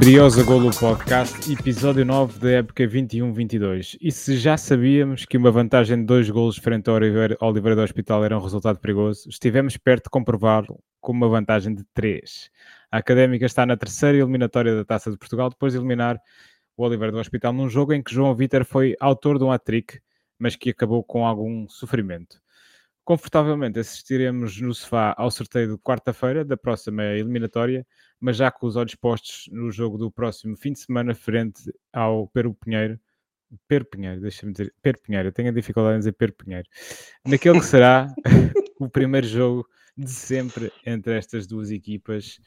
Briosa Golo Podcast, episódio 9 da época 21-22. E se já sabíamos que uma vantagem de dois golos frente ao Oliveira, Oliveira do Hospital era um resultado perigoso, estivemos perto de comprovar com uma vantagem de 3. A Académica está na terceira eliminatória da Taça de Portugal, depois de eliminar o Oliveira do Hospital num jogo em que João Vitor foi autor de um hat-trick, mas que acabou com algum sofrimento. Confortavelmente assistiremos no sofá ao sorteio de quarta-feira da próxima eliminatória, mas já com os olhos postos no jogo do próximo fim de semana, frente ao Peru Pinheiro. Pedro Pinheiro, deixa-me dizer, Pedro Pinheiro, tenho a dificuldade em dizer Pedro Pinheiro, naquele que será o primeiro jogo de sempre entre estas duas equipas,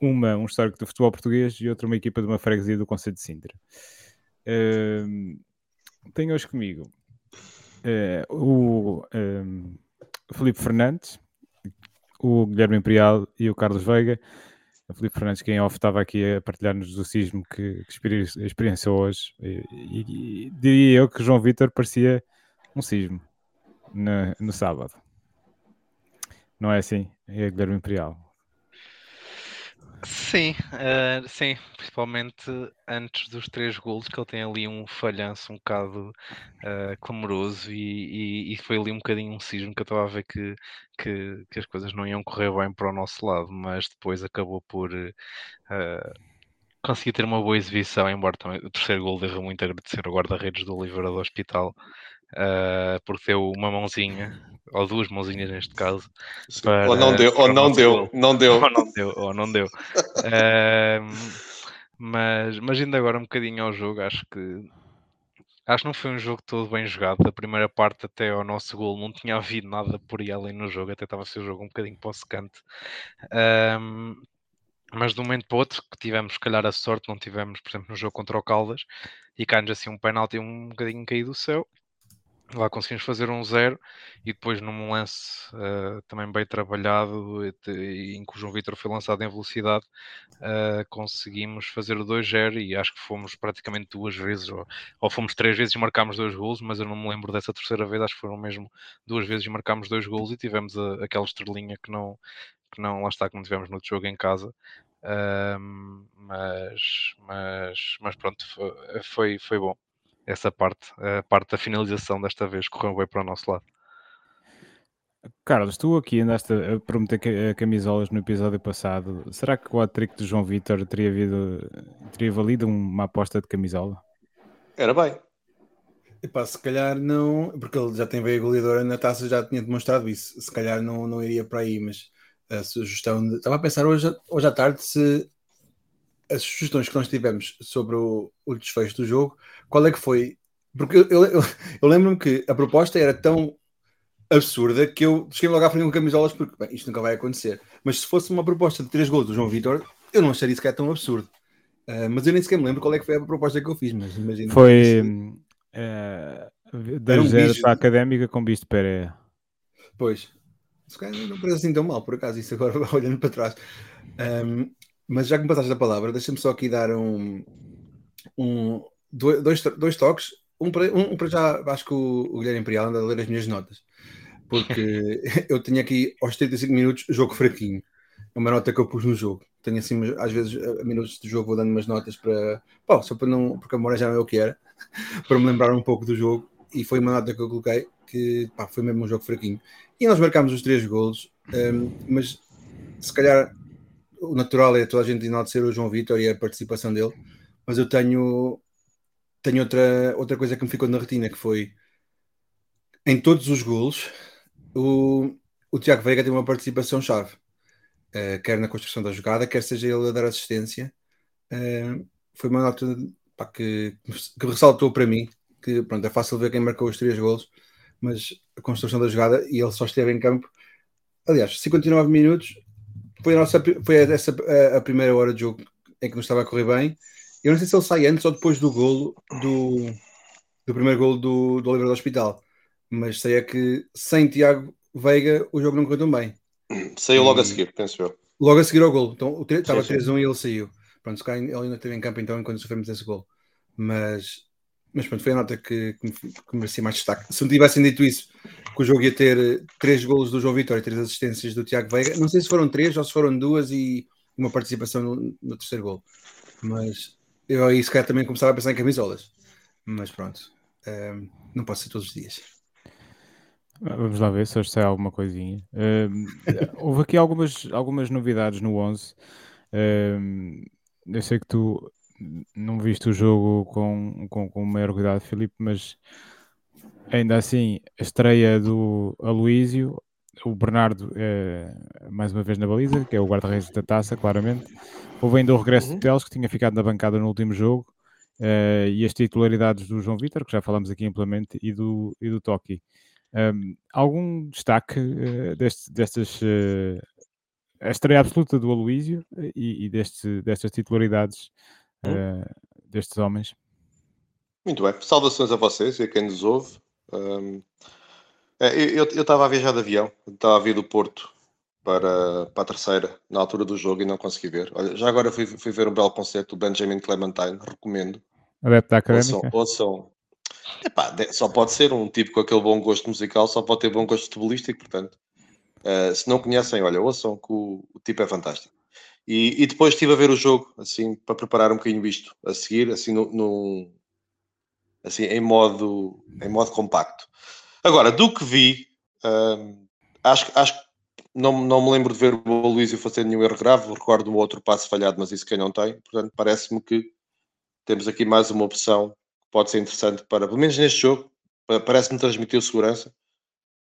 uma um histórico do futebol português e outra uma equipa de uma freguesia do Conselho de Sintra. Uh, tenho hoje comigo uh, o um, Felipe Fernandes, o Guilherme Imperial e o Carlos Veiga. O Felipe Fernandes, quem off estava aqui a partilhar-nos do sismo que, que experienciou hoje. E, e, e, diria eu que João Vitor parecia um sismo no, no sábado. Não é assim? É Guilherme Imperial. Sim, uh, sim, principalmente antes dos três golos, que ele tem ali um falhanço um bocado uh, clamoroso e, e, e, foi ali um bocadinho um cismo que eu estava a ver que, que, que, as coisas não iam correr bem para o nosso lado, mas depois acabou por uh, conseguir ter uma boa exibição, embora também o terceiro gol devo muito agradecer ao guarda-redes do Oliveira do Hospital, uh, porque deu uma mãozinha, ou duas mãozinhas neste caso. Para, ou não deu, ou não deu, não deu. Ou não deu, ou não deu. uh, mas, mas ainda agora um bocadinho ao jogo, acho que acho que não foi um jogo todo bem jogado. Da primeira parte até ao nosso gol não tinha havido nada por aí além no jogo, até estava a ser o jogo um bocadinho para o secante. Um, mas de um momento para o outro que tivemos, se calhar, a sorte, não tivemos, por exemplo, no jogo contra o Caldas, e cai-nos assim um penalti um bocadinho caído do céu, Lá conseguimos fazer um zero e depois num lance uh, também bem trabalhado, em que o João Vitor foi lançado em velocidade, uh, conseguimos fazer o 2-0 e acho que fomos praticamente duas vezes, ou, ou, fomos três vezes e marcámos dois golos, mas eu não me lembro dessa terceira vez, acho que foram mesmo duas vezes e marcámos dois golos e tivemos a, aquela estrelinha que não, que não, lá está, que não tivemos no jogo em casa. Uh, mas, mas, mas pronto, foi, foi bom essa parte, a parte da finalização desta vez correu bem para o nosso lado. Carlos, tu aqui andaste a prometer camisolas no episódio passado. Será que o hat-trick de João Vitor teria, havido, teria valido uma aposta de camisola? Era bem. Epá, se calhar não, porque ele já tem veia goleadora na taça, já tinha demonstrado isso. Se calhar não, não iria para aí, mas a sugestão. De... Estava a pensar hoje, hoje à tarde se as sugestões que nós tivemos sobre o, o desfecho do jogo, qual é que foi? Porque eu, eu, eu lembro-me que a proposta era tão absurda que eu cheguei logo à frente com camisolas porque bem, isto nunca vai acontecer. Mas se fosse uma proposta de três gols do João Vitor, eu não acharia isso que é tão absurdo. Uh, mas eu nem sequer me lembro qual é que foi a proposta que eu fiz, mas imagina. Foi uh, um 0 para a académica com bicho de Pereira. Pois, se calhar não parece assim tão mal, por acaso, isso agora olhando para trás. Um, mas já que me passaste a palavra, deixa-me só aqui dar um, um dois, dois toques. Um para, um, para já, acho que o, o Guilherme Imperial anda a ler as minhas notas, porque eu tenho aqui aos 35 minutos jogo fraquinho. É uma nota que eu pus no jogo. Tenho assim, às vezes, a minutos de jogo, vou dando umas notas para. Pô, só para não. Porque a memória já não é o que era, para me lembrar um pouco do jogo. E foi uma nota que eu coloquei que pá, foi mesmo um jogo fraquinho. E nós marcámos os três golos, um, mas se calhar o natural é toda a gente enaltecer o João Vitor e a participação dele, mas eu tenho, tenho outra, outra coisa que me ficou na retina, que foi em todos os golos, o, o Tiago Veiga tem uma participação chave, uh, quer na construção da jogada, quer seja ele a dar assistência. Uh, foi uma nota pá, que, que ressaltou para mim, que pronto, é fácil ver quem marcou os três golos, mas a construção da jogada e ele só esteve em campo. Aliás, 59 minutos, foi a, nossa, foi essa a, a primeira hora de jogo em que não estava a correr bem. Eu não sei se ele sai antes ou depois do golo do, do primeiro golo do, do Oliveira do Hospital, mas sei é que sem Tiago Veiga o jogo não correu tão bem. Saiu logo a seguir, penso eu. Logo a seguir ao golo. Então o estava 3-1 e ele saiu. Pronto, se ele ainda esteve em campo então enquanto sofremos esse golo. Mas, mas pronto, foi a nota que, que, que merecia mais destaque. Se não tivessem dito isso, que o jogo ia ter eh, três golos do João Vitória e três assistências do Tiago Veiga. Não sei se foram três ou se foram duas e uma participação no, no terceiro gol. Mas eu aí se calhar também começava a pensar em camisolas. Mas pronto, um, não pode ser todos os dias. Vamos lá ver se hoje sai alguma coisinha. Um, houve aqui algumas, algumas novidades no 11. Um, eu sei que tu não viste o jogo com, com, com maior cuidado, Filipe, mas ainda assim, a estreia do Aloísio, o Bernardo é, mais uma vez na baliza, que é o guarda-redes da taça, claramente. Houve ainda o regresso uhum. de Teles, que tinha ficado na bancada no último jogo, uh, e as titularidades do João Vitor, que já falamos aqui amplamente, e do, e do Toki. Um, algum destaque uh, deste, destas. Uh, a estreia absoluta do Aloísio e, e deste, destas titularidades uhum. destes homens? Muito bem. Saudações a vocês e a quem nos ouve. Um, eu estava a viajar de avião, estava a vir do Porto para, para a terceira, na altura do jogo, e não consegui ver. Olha, já agora fui, fui ver um belo concerto do Benjamin Clementine, recomendo. Adepto da académica? Ouçam, ouçam. Epá, só pode ser um tipo com aquele bom gosto musical, só pode ter bom gosto futebolístico, portanto. Uh, se não conhecem, olha, ouçam que o, o tipo é fantástico. E, e, depois estive a ver o jogo, assim, para preparar um bocadinho isto, a seguir, assim, no assim, em modo, em modo compacto. Agora, do que vi, uh, acho, acho que não, não me lembro de ver o Luísio fazer nenhum erro grave, recordo um outro passo falhado, mas isso quem não tem, portanto, parece-me que temos aqui mais uma opção que pode ser interessante para, pelo menos neste jogo, parece-me transmitir segurança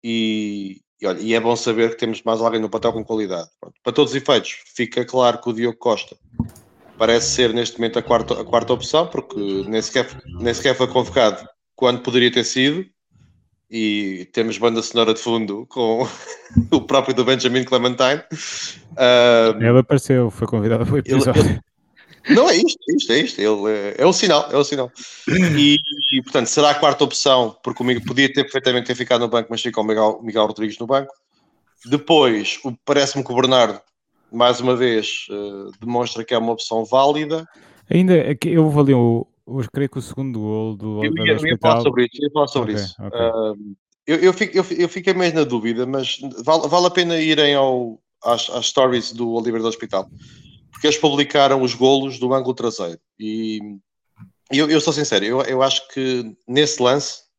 e, e, olha, e é bom saber que temos mais alguém no papel com qualidade. Pronto, para todos os efeitos, fica claro que o Diogo Costa parece ser neste momento a quarta, a quarta opção, porque nem sequer, nem sequer foi convocado quando poderia ter sido. E temos banda sonora de fundo com o próprio do Benjamin Clementine. Um, ele apareceu, foi convidado para o episódio. Ele, ele, não é isto, é isto, é isto. Ele, é, é o sinal, é o sinal. E, e, portanto, será a quarta opção, porque o podia ter perfeitamente ter ficado no banco, mas fica o Miguel, Miguel Rodrigues no banco. Depois, parece-me que o Bernardo mais uma vez, uh, demonstra que é uma opção válida. Ainda, eu vou ali o, o, creio que o segundo gol do eu ia, eu ia falar sobre isso. Eu ia falar sobre okay, isso. Okay. Uh, eu, eu, fico, eu, eu fiquei mesmo na dúvida, mas vale, vale a pena irem ao, às, às stories do Oliver do Hospital, porque eles publicaram os golos do ângulo traseiro. E eu, eu sou sincero, eu, eu acho que nesse lance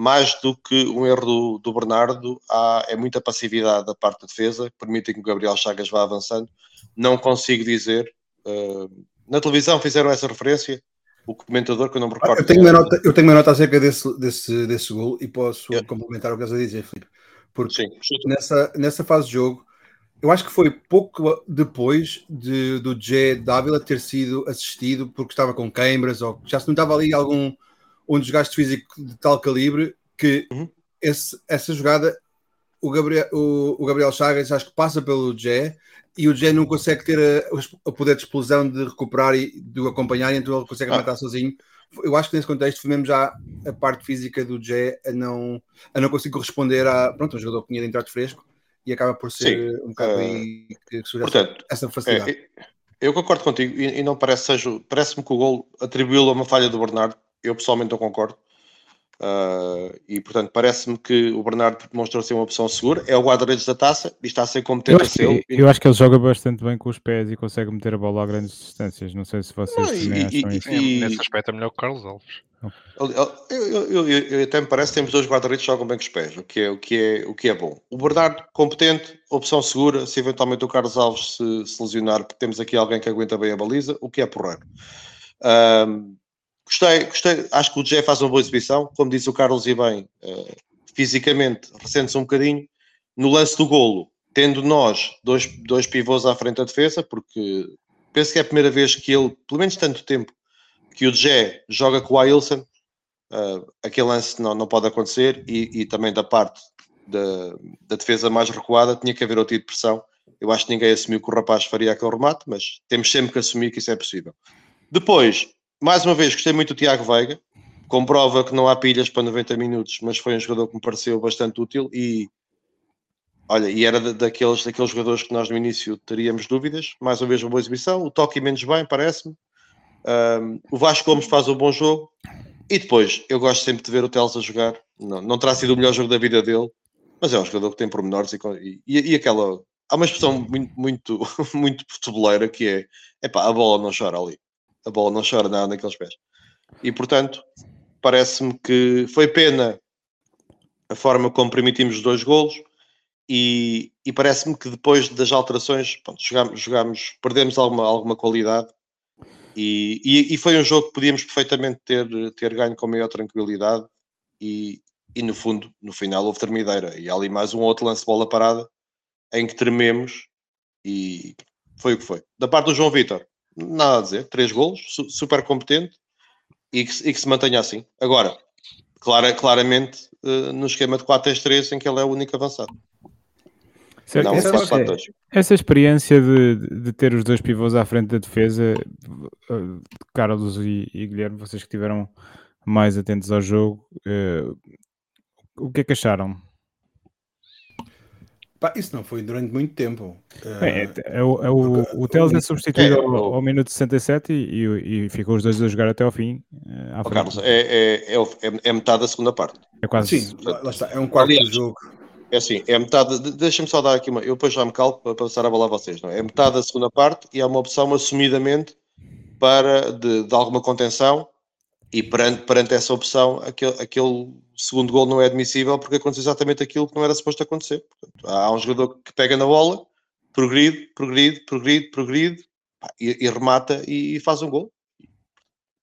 mais do que um erro do, do Bernardo, há, é muita passividade da parte da defesa, que permitem que o Gabriel Chagas vá avançando. Não consigo dizer. Uh, na televisão fizeram essa referência, o comentador que eu não me recordo. Eu tenho, uma nota, eu tenho uma nota acerca desse, desse, desse gol e posso yeah. complementar o que estás a dizer, Filipe. Porque Sim, nessa, nessa fase de jogo, eu acho que foi pouco depois de, do Jé Dávila ter sido assistido porque estava com câimbras ou já se não estava ali algum um desgaste físico de tal calibre que uhum. esse, essa jogada o Gabriel, o, o, Gabriel Chagas acho que passa pelo Jé e o Jé não consegue ter o poder de explosão de recuperar e de o acompanhar, então ele consegue ah. matar sozinho. Eu acho que nesse contexto foi mesmo já a parte física do Jé a não, a não conseguir corresponder a pronto, um jogador que tinha de entrar de fresco e acaba por ser Sim. um bocado uh, aí que surge Portanto, essa facilidade. É, eu concordo contigo e, e não parece seja, parece-me que o gol atribuiu-lo a uma falha do Bernardo eu pessoalmente não concordo. Uh, e portanto parece-me que o Bernardo demonstrou ser uma opção segura. É o guarda-redes da taça e está a ser competente eu acho, que, eu acho que ele joga bastante bem com os pés e consegue meter a bola a grandes distâncias. Não sei se vocês não, e, e, isso. E, Nesse aspecto é melhor que o Carlos Alves. Eu, eu, até me parece que temos dois guarda-redes que jogam bem com os pés, o que, é, o, que é, o que é bom. O Bernardo, competente, opção segura. Se eventualmente o Carlos Alves se, se lesionar, porque temos aqui alguém que aguenta bem a baliza, o que é porreiro. Um, Gostei, gostei, acho que o Jé faz uma boa exibição, como disse o Carlos e bem, uh, fisicamente recente-se um bocadinho. No lance do golo, tendo nós dois, dois pivôs à frente da defesa, porque penso que é a primeira vez que ele, pelo menos tanto tempo, que o Jé joga com o Ailson, uh, aquele lance não, não pode acontecer, e, e também da parte da, da, defesa mais recuada tinha que haver outro tipo de pressão. Eu acho que ninguém assumiu que o rapaz faria aquele remate, mas temos sempre que assumir que isso é possível. Depois, mais uma vez, gostei muito do Tiago Veiga. Comprova que não há pilhas para 90 minutos, mas foi um jogador que me pareceu bastante útil e olha, e era daqueles, daqueles jogadores que nós no início teríamos dúvidas. Mais uma vez, uma boa exibição. O toque menos bem, parece-me. Um, o Vasco Gomes faz um bom jogo. E depois, eu gosto sempre de ver o Teles a jogar. Não, não terá sido o melhor jogo da vida dele, mas é um jogador que tem pormenores e, e, e aquela. Há uma expressão muito, muito, muito futeboleira que é: epá, a bola não chora ali. A bola não chora nada naqueles pés. E portanto, parece-me que foi pena a forma como permitimos os dois golos e, e parece-me que depois das alterações pronto, perdemos alguma, alguma qualidade e, e, e, foi um jogo que podíamos perfeitamente ter, ter ganho com maior tranquilidade e, e no fundo, no final houve termideira e ali mais um outro lance de bola parada em que trememos e foi o que foi. Da parte do João Vitor, nada a dizer, três golos, super competente e que, e que se mantenha assim. Agora, clara, claramente uh, no esquema de 4-3-3 em que ele é o único avançado. Certo. Não, essa, essa, experiência de, de, ter os dois pivôs à frente da defesa, uh, Carlos e, e, Guilherme, vocês que estiveram mais atentos ao jogo, uh, o que é que acharam? Pá, isso não foi durante muito tempo. É, é, é, o, é o, o Teles é substituído ao, ao, minuto 67 e, e, e ficou os dois a jogar até ao fim. Oh, Carlos, é, é, é, metade da segunda parte. É quase. Sim, lá está, é um quarto Aliás, do jogo. É assim, é metade. Deixa-me só dar aqui uma. Eu depois já me calco para passar a bola a vocês. Não é? é metade da segunda parte e há uma opção assumidamente para de, de alguma contenção e perante, perante essa opção, aquele, aquele segundo gol não é admissível porque aconteceu exatamente aquilo que não era suposto acontecer. Portanto, há um jogador que pega na bola, progride, progride, progride, progride e, e remata e, e, faz um gol.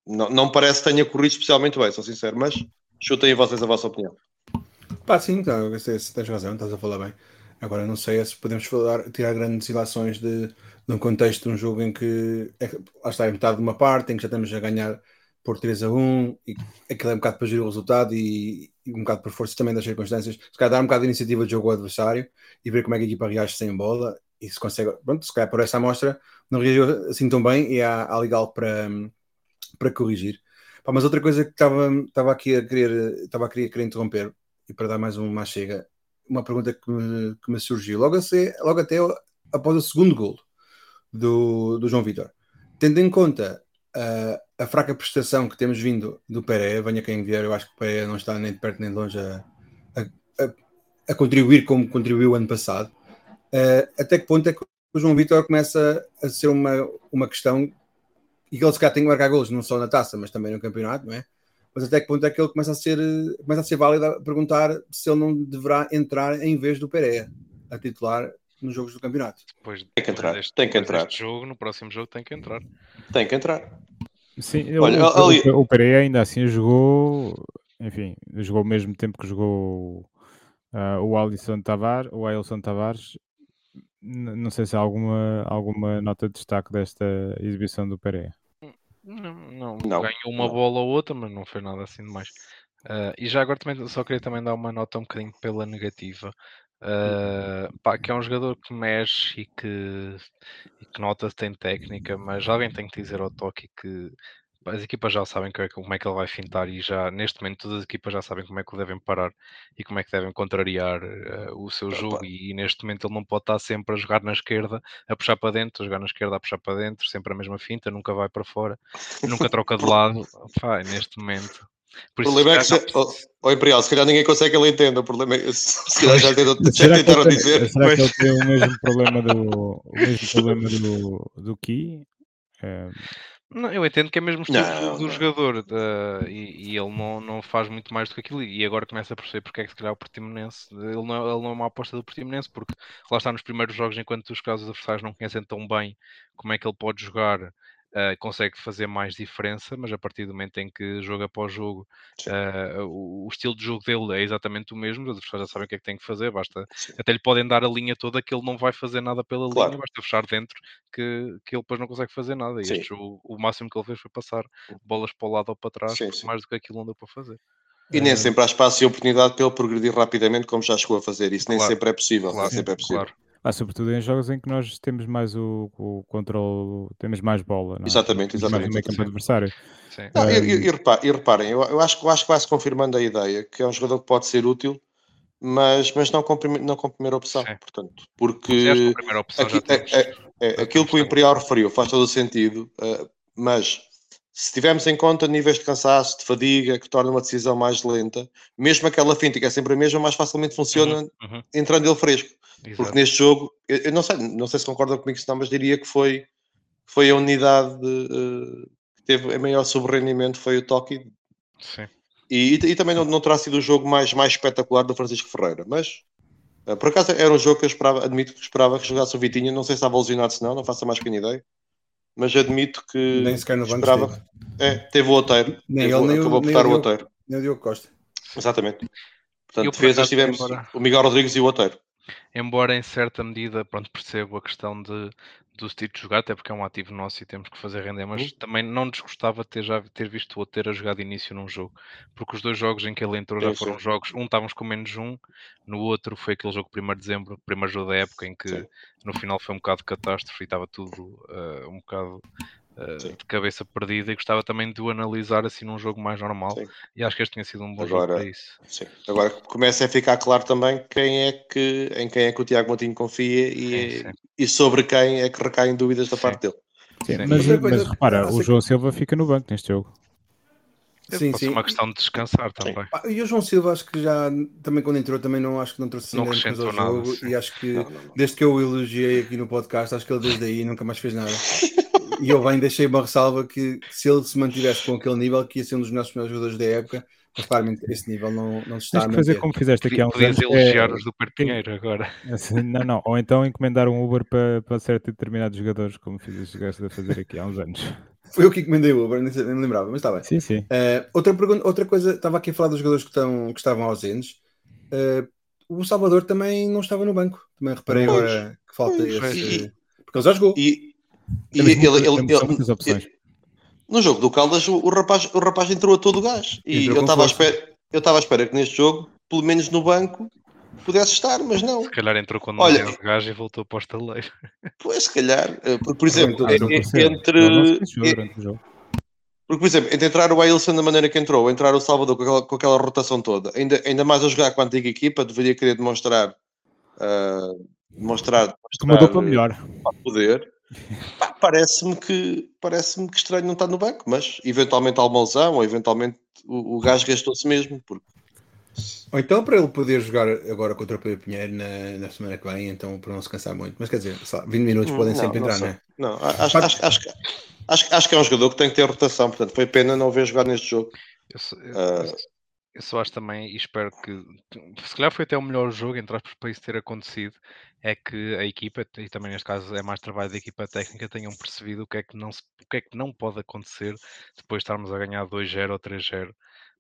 Não, não parece que tenha corrido especialmente bem, sou sincero, mas chutem vocês a vossa opinião. Pá, sim, então, tens razão, estás a falar bem. Agora não sei se podemos falar, tirar grandes ilações de, de um contexto de um jogo em que é, lá está, é metade de uma parte, em que já estamos a ganhar por 3 a 1 e aquilo é um bocado para gerir o resultado e, e, um bocado por força também das circunstâncias. Se calhar dar um bocado de iniciativa de jogo ao adversário e ver como é que a equipa reage sem bola e se consegue, pronto, se calhar por essa amostra não reagiu assim tão bem e há, há legal para, para corrigir. Pá, mas outra coisa que estava, estava aqui a querer, estava a querer, querer interromper e para dar mais uma chega, uma pergunta que me, que me surgiu logo, ser, logo até após o segundo gol do, do João Vitor. Tendo em conta uh, a fraca prestação que temos vindo do Pereira, venha quem vier, eu acho que o Pereira não está nem de perto nem de longe a, a, a, a contribuir como contribuiu ano passado. Uh, até que ponto é que o João Vitor começa a ser uma, uma questão e que ele se calhar tem que marcar golos não só na taça, mas também no campeonato, não é? Mas até que ponto é que ele começa a ser, começa a ser válido a perguntar se ele não deverá entrar em vez do Pereira a titular nos jogos do campeonato. Depois, tem que entrar, deste, tem que entrar. jogo, no próximo jogo tem que entrar. Tem que entrar. Sim, Olha, o, ali... o, Pereira ainda assim jogou, enfim, jogou ao mesmo tempo que jogou uh, o Alisson Tavares, o Ailson Tavares. Não sei se há alguma, alguma nota de destaque desta exibição do Pereira. Não, não, não ganhou uma não. bola ou outra, mas não foi nada assim demais. Uh, e já agora também só queria também dar uma nota um bocadinho pela negativa. Uh, pá, que é um jogador que mexe e que, e que nota tem técnica, mas alguém tem que dizer ao toque que as equipas já sabem é como é que ele vai fintar e já neste momento todas as equipas já sabem como é que o devem parar e como é que devem contrariar uh, o seu jogo e, e, neste momento ele não pode estar sempre a jogar na esquerda a puxar para dentro, a jogar na esquerda a puxar para dentro, sempre a mesma finta, nunca vai para fora, nunca troca de lado, Pá, neste momento por o problema é que, se, oh, oh, Imperial, se calhar ninguém consegue que ele entenda. O problema é se calhar já, tentou, já tentaram dizer. Será mas... que ele tem o mesmo problema do, o mesmo problema do, do Ki? É... Não, eu entendo que é mesmo estilo não, do não. jogador uh, e, e, ele não, não faz muito mais do que aquilo e agora começa a perceber porque é que se calhar o Portimonense ele não, ele não é uma aposta do Portimonense porque lá está nos primeiros jogos enquanto os casos adversários não conhecem tão bem como é que ele pode jogar uh, consegue fazer mais diferença, mas a partir do momento em que jogo após jogo uh, o, o, estilo de jogo dele é exatamente o mesmo, os adversários já sabem o que é que tem que fazer, basta Sim. até lhe podem dar a linha toda que ele não vai fazer nada pela claro. linha, basta fechar dentro que, que ele depois não consegue fazer nada. E este jogo, o máximo que ele fez foi passar bolas para o lado ou para trás, sim, mais do que aquilo não deu para fazer. E nem sempre há espaço e oportunidade para ele progredir rapidamente, como já chegou a fazer. Isso claro. nem sempre é possível. Claro. Nem sempre é possível. Claro. Ah, sobretudo em jogos em que nós temos mais o, o controle, temos mais bola. Não é? Exatamente, exatamente. Mais campo adversário. Não, e, e, e, reparem, eu, eu, acho, eu acho que vai-se confirmando a ideia que é um jogador que pode ser útil, mas, mas não, com, não com primeira opção. Sim. Portanto, porque aqui, é, é, é, aquilo que o Imperial referiu faz todo o sentido, uh, mas se tivermos em conta níveis de cansaço, de fadiga, que torna uma decisão mais lenta, mesmo aquela finta que é sempre a mesma, mais facilmente funciona uhum, uhum. entrando ele fresco. Exato. Porque neste jogo, eu, eu, não sei, não sei se concordam comigo, não, mas diria que foi, foi a unidade de, uh, teve a maior sobrerendimento foi o Toki. Sim. E, e, e também não, não terá sido o jogo mais, mais espetacular do Francisco Ferreira, mas uh, por acaso era um jogo que eu esperava, admito que esperava que jogasse o Vitinha, não sei se estava lesionado se não, não faço a mais pequena ideia, mas admito que Nem sequer no banco esperava. esteve. É, teve o Oteiro, Nem teve- ele, nem o- acabou por estar o. Oteiro, Nem o Diogo Costa. exatamente. Portanto, por defesas tivemos embora- o Miguel Rodrigues e o Oteiro. Embora em certa medida, pronto, percebo a questão de, do Steve jogar, até porque é um ativo nosso e temos que fazer render, mas Uhum. também não desgostava de ter já ter visto o Oteiro a jogar de início num jogo, porque os dois jogos em que ele entrou já foram sim. jogos, um estávamos com menos um, no outro foi aquele jogo 1 de dezembro, primeiro jogo da época, em que Sim. no final foi um bocado de catástrofe e estava tudo eh, um bocado Sim. de cabeça perdida e gostava também de o analisar assim num jogo mais normal Sim. e acho que este tinha sido um bom jogo Agora- para isso. Sim. Agora começa a ficar claro também quem é que, em quem é que o Tiago Montinho confia e, Sim, sim. e sobre quem é que recaem dúvidas da Sim. parte dele. Sim, Sim. mas, coisa- mas repara, Ah, o João Silva fica no banco neste jogo. Sim, Pode sim. uma questão de descansar também. Pá, E o João Silva, acho que já também quando entrou, também não acho que não trouxe Não acrescentou nada, jogo. E acho que Não, não, não. desde que eu o elogiei aqui no podcast, acho que ele desde aí nunca mais fez nada. E eu bem deixei uma ressalva que se ele se mantivesse com aquele nível, que ia ser um dos nossos melhores jogadores da época, mas claramente esse nível não, não se está Tens a que fazer como fizeste aqui há uns Podias anos. elogiar é- os do Pedro Pinheiro agora. não, não. Ou então encomendar um Uber para, para certo determinados jogadores, como fizeste chegaste a fazer aqui há uns anos. Foi eu que encomendei o Uber, nem, sei- nem me lembrava, mas está bem. Sim, sim. Uh, outra, pergunta, outra coisa, estava aqui a falar dos jogadores que, estão, que estavam ausentes. Uh, o Salvador também não estava no banco. Também reparei Pois, agora que falta pois. esse. Porque ele já jogou. E, e ele, ele- ele- opções. no jogo do Caldas, o, o rapaz, o rapaz entrou a todo o gás. E Entrou eu estava à espera, eu estava à espera que neste jogo, pelo menos no banco, pudesse estar, mas não. Se calhar entrou com Olha, demasiado gajo e voltou para o estaleiro. Pois, se calhar, eh, por, por exemplo, Também eh, não percebo. entre. Ele não eh. Porque, por exemplo, entre entrar o Ailson da maneira que entrou, ou entrar o Salvador com aquela, com aquela rotação toda, ainda, ainda mais a jogar com a antiga equipa, deveria querer demonstrar, ah, demonstrar, Com uma demonstrar, dupla melhor. poder. Parece-me que, parece que estranho não estar no banco, mas eventualmente há uma lesão, ou eventualmente o, o gajo gastou-se mesmo. Porque, Ou então para ele poder jogar agora contra o Pedro Pinheiro na, na semana que vem, então para não se cansar muito. Mas quer dizer, lá, 20 minutos podem Não, sempre não entrar, sei. não é? não, acho, acho, acho, que- acho, acho que é um jogador que tem que ter rotação, portanto foi pena não ver jogar neste jogo. Eu só, eu- Ah. eu só- eu só acho também, e espero que, se calhar foi até o melhor jogo, entre aspas, para isso ter acontecido, é que a equipa, e também neste caso é mais trabalho da equipa técnica, tenham percebido o que é que não, se, o que é que não pode acontecer depois de estarmos a ganhar 2-0 ou 3-0.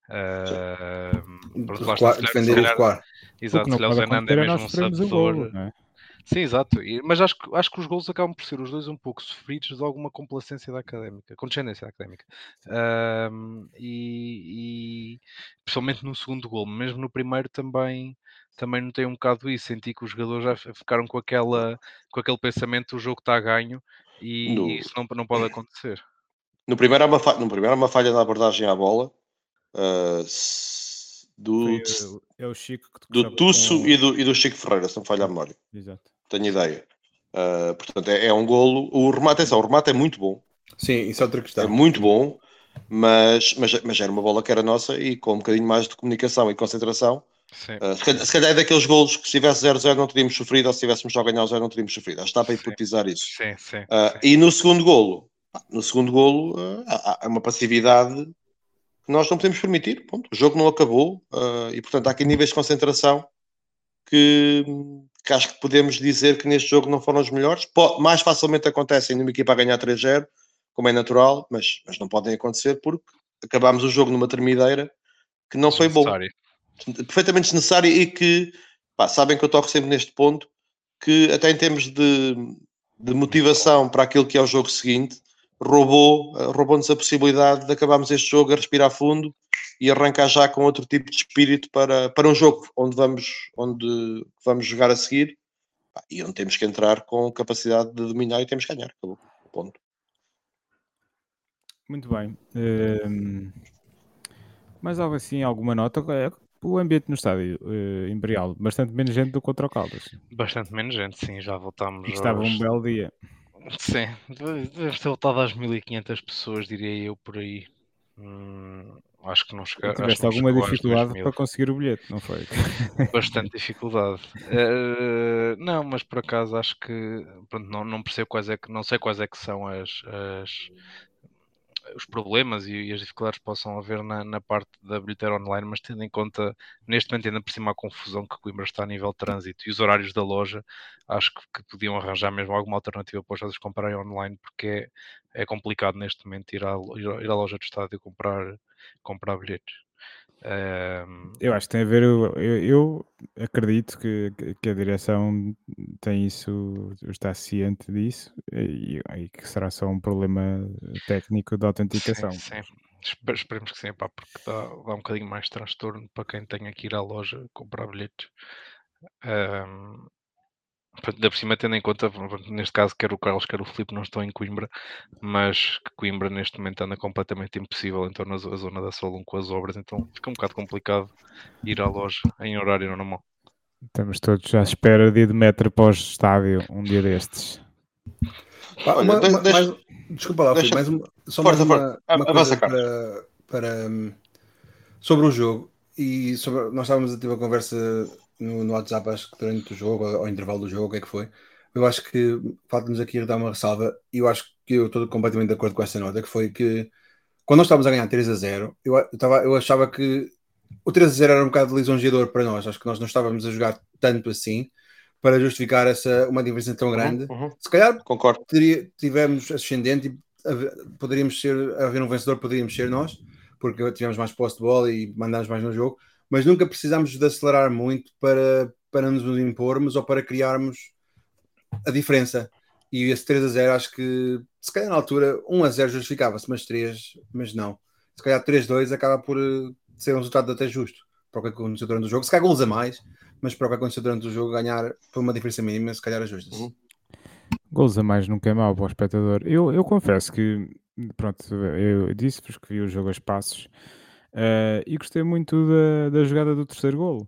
Ah, pronto, lá está, Recuar- se calhar- se defender calhar-. O Exato, que se o Zenando é é mesmo um sabedor. é? Sim, exato. Mas acho, que- acho que os golos acabam por ser os dois um pouco sofridos de alguma complacência da académica, condescendência da académica. Ahm, e, e principalmente no segundo gol, mesmo no primeiro também, também notei um bocado isso. Senti que os jogadores já ficaram com, aquela, com aquele pensamento: o jogo está a ganho e No- isso não, não pode acontecer. No primeiro há uma, fa- no primeiro há uma falha na abordagem à bola s- do, Foi, uh, é o Chico que do Tusso com- e do, e do Chico Ferreira, se não falha a memória. Exato. Tenho ideia. Ah, portanto, é, é um golo. O remate, atenção, o remate é muito bom. Sim, isso é outra questão. É muito bom, mas, mas, mas era uma bola que era nossa e com um bocadinho mais de comunicação e concentração. Ah, se, calhar, se calhar é daqueles golos que se tivesse 0-0 não teríamos sofrido, ou se tivéssemos só ganhar o 0 não teríamos sofrido. Acho que está para hipotizar isso. sim, sim. Ah, sim. e no segundo golo, no segundo golo, ah, há, uma passividade que nós não podemos permitir. Ponto. O jogo não acabou e, portanto, há aqui níveis de concentração que, que acho que podemos dizer que neste jogo não foram os melhores. Mais facilmente acontecem numa equipa a ganhar 3-0, como é natural, mas, mas não podem acontecer porque acabámos o jogo numa termideira que não foi Necessário. Perfeitamente desnecessário e que pá, sabem que eu toco sempre neste ponto que até em termos de, de motivação para aquilo que é o jogo seguinte roubou, roubou-nos a possibilidade de acabarmos este jogo a respirar fundo e arrancar já com outro tipo de espírito para, para um jogo onde vamos, onde vamos jogar a seguir e onde temos que entrar com capacidade de dominar e temos que ganhar. Acabou. Ponto. Muito bem. Ehm, mais algo assim, alguma nota? O ambiente no estádio eh, Imperial, bastante menos gente do que contra o Caldas. Bastante menos gente, sim, já voltámos. E estava aos- um belo dia. Sim, deve ter voltado às 1500 pessoas, diria eu, por aí. Hum, acho que não chega, acho Tiveste não alguma dificuldade 2000. para conseguir o bilhete, não foi? Bastante dificuldade. Eh, não, mas por acaso acho que pronto, não, não percebo quais é que não sei quais é que são as, as, os problemas e, as dificuldades que possam haver na, na, parte da bilheteira online, mas tendo em conta, neste momento, ainda por cima a confusão que Coimbra está a nível de trânsito e os horários da loja, acho que, que podiam arranjar mesmo alguma alternativa para os jogadores comprarem online, porque é, é complicado neste momento ir à, ir à loja do estádio comprar, comprar bilhetes. Um... Eu acho que tem a ver, eu, eu acredito que, que, a direção tem isso, está ciente disso e, e, que será só um problema técnico de autenticação. Sim, sim. Esperemos que sim, pá, porque dá, dá um bocadinho mais transtorno para quem tenha que ir à loja comprar bilhetes. Um, Ainda por cima, tendo em conta, neste caso, quer o Carlos, quer o Filipe não estão em Coimbra, mas que Coimbra neste momento anda completamente impossível, então na zona da Solon com as obras, então fica um bocado complicado ir à loja em horário normal. Estamos todos à espera de ir de metro pós-estádio um dia destes. Olha, uma, deixa, mais, desculpa lá, deixa, mais uma, só mais uma, uma coisa para, para, hum, sobre o jogo e sobre, nós estávamos a ter uma conversa no, no WhatsApp, acho que durante o jogo, ao intervalo do jogo, o que é que foi? Eu acho que falta-nos aqui dar uma ressalva, e eu acho que eu estou completamente de acordo com essa nota, que foi que quando nós estávamos a ganhar 3 a 0, eu, eu, tava, eu achava que o 3 a 0 era um bocado lisonjeador para nós, acho que nós não estávamos a jogar tanto assim para justificar essa, uma diferença tão uhum, grande. Uhum, uhum. Se calhar Concordo. Teria, tivemos ascendente e poderíamos ser, haver um vencedor, poderíamos ser nós, porque tivemos mais posse de bola e mandámos mais no jogo, mas nunca precisamos de acelerar muito para, para nos impormos ou para criarmos a diferença. E esse 3 a 0, acho que se calhar na altura 1 a 0 justificava-se, mas 3, mas não. Se calhar 3 a 2 acaba por eh, ser um resultado até justo para o que aconteceu durante o jogo. Se calhar gols a mais, mas para o que aconteceu durante o jogo, ganhar por uma diferença mínima, se calhar ajusta-se. Uhum. Gols a mais nunca é mau para o espectador. Eu, eu confesso que, pronto, eu disse-vos que vi o jogo a espaços Uh, e gostei muito da, da jogada do terceiro golo.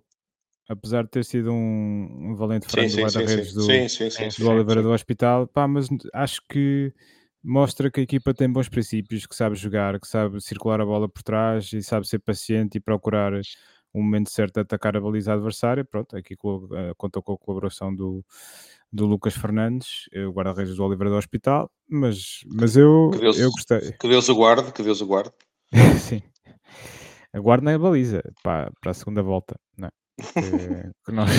Apesar de ter sido um, um valente frango do guarda-redes do, do Oliveira do Hospital, pá, mas acho que mostra que a equipa tem bons princípios, que sabe jogar, que sabe circular a bola por trás e sabe ser paciente e procurar o momento certo de atacar a baliza adversária. Pronto, aqui uh, contou com a colaboração do, do Lucas Fernandes, eh, o guarda-redes do Oliveira do Hospital, mas, mas eu, Deus, eu gostei. Que Deus o guarde, que Deus o guarde. Sim aguardem a baliza para, para a segunda volta, não é? Que, que nós,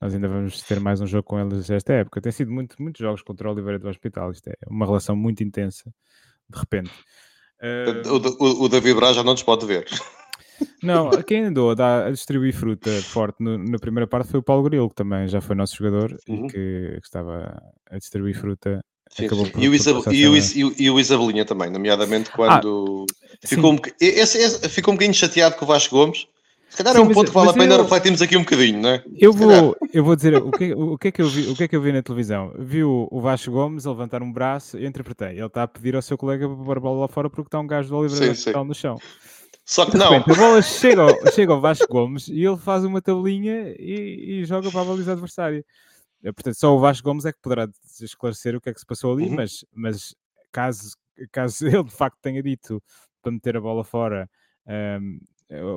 nós ainda vamos ter mais um jogo com eles esta época. Tem sido muito, muitos jogos contra o Oliveira do Hospital. Isto é uma relação muito intensa, de repente. Uh... O, o, o David Braz já não nos pode ver. Não, quem andou a, dar, a distribuir fruta forte no, na primeira parte foi o Paulo Grilo, que também já foi nosso jogador uhum. e que, que, estava a distribuir fruta Sim, sim. Por, e, o Isab e, o e, o Isabelinha também, nomeadamente quando ah, ficou, um, esse, esse, ficou um bocadinho chateado com o Vasco Gomes. Se calhar sim, é um ponto que vale a pena eu, refletirmos aqui um bocadinho, não é? Eu vou, eu vou dizer o que, o, que é que eu vi, o que é que eu vi na televisão. Vi o, o Vasco Gomes a levantar um braço e interpretei. Ele está a pedir ao seu colega para pôr a bola lá fora porque está um gajo do Oliveira no chão. Só que não. Repente, a bola chega ao, chega ao Vasco Gomes e ele faz uma tabelinha e, e joga para a baliza adversária. Eh, portanto, só o Vasco Gomes é que poderá esclarecer o que é que se passou ali, uhum. mas, mas caso, caso ele de facto tenha dito para meter a bola fora, um,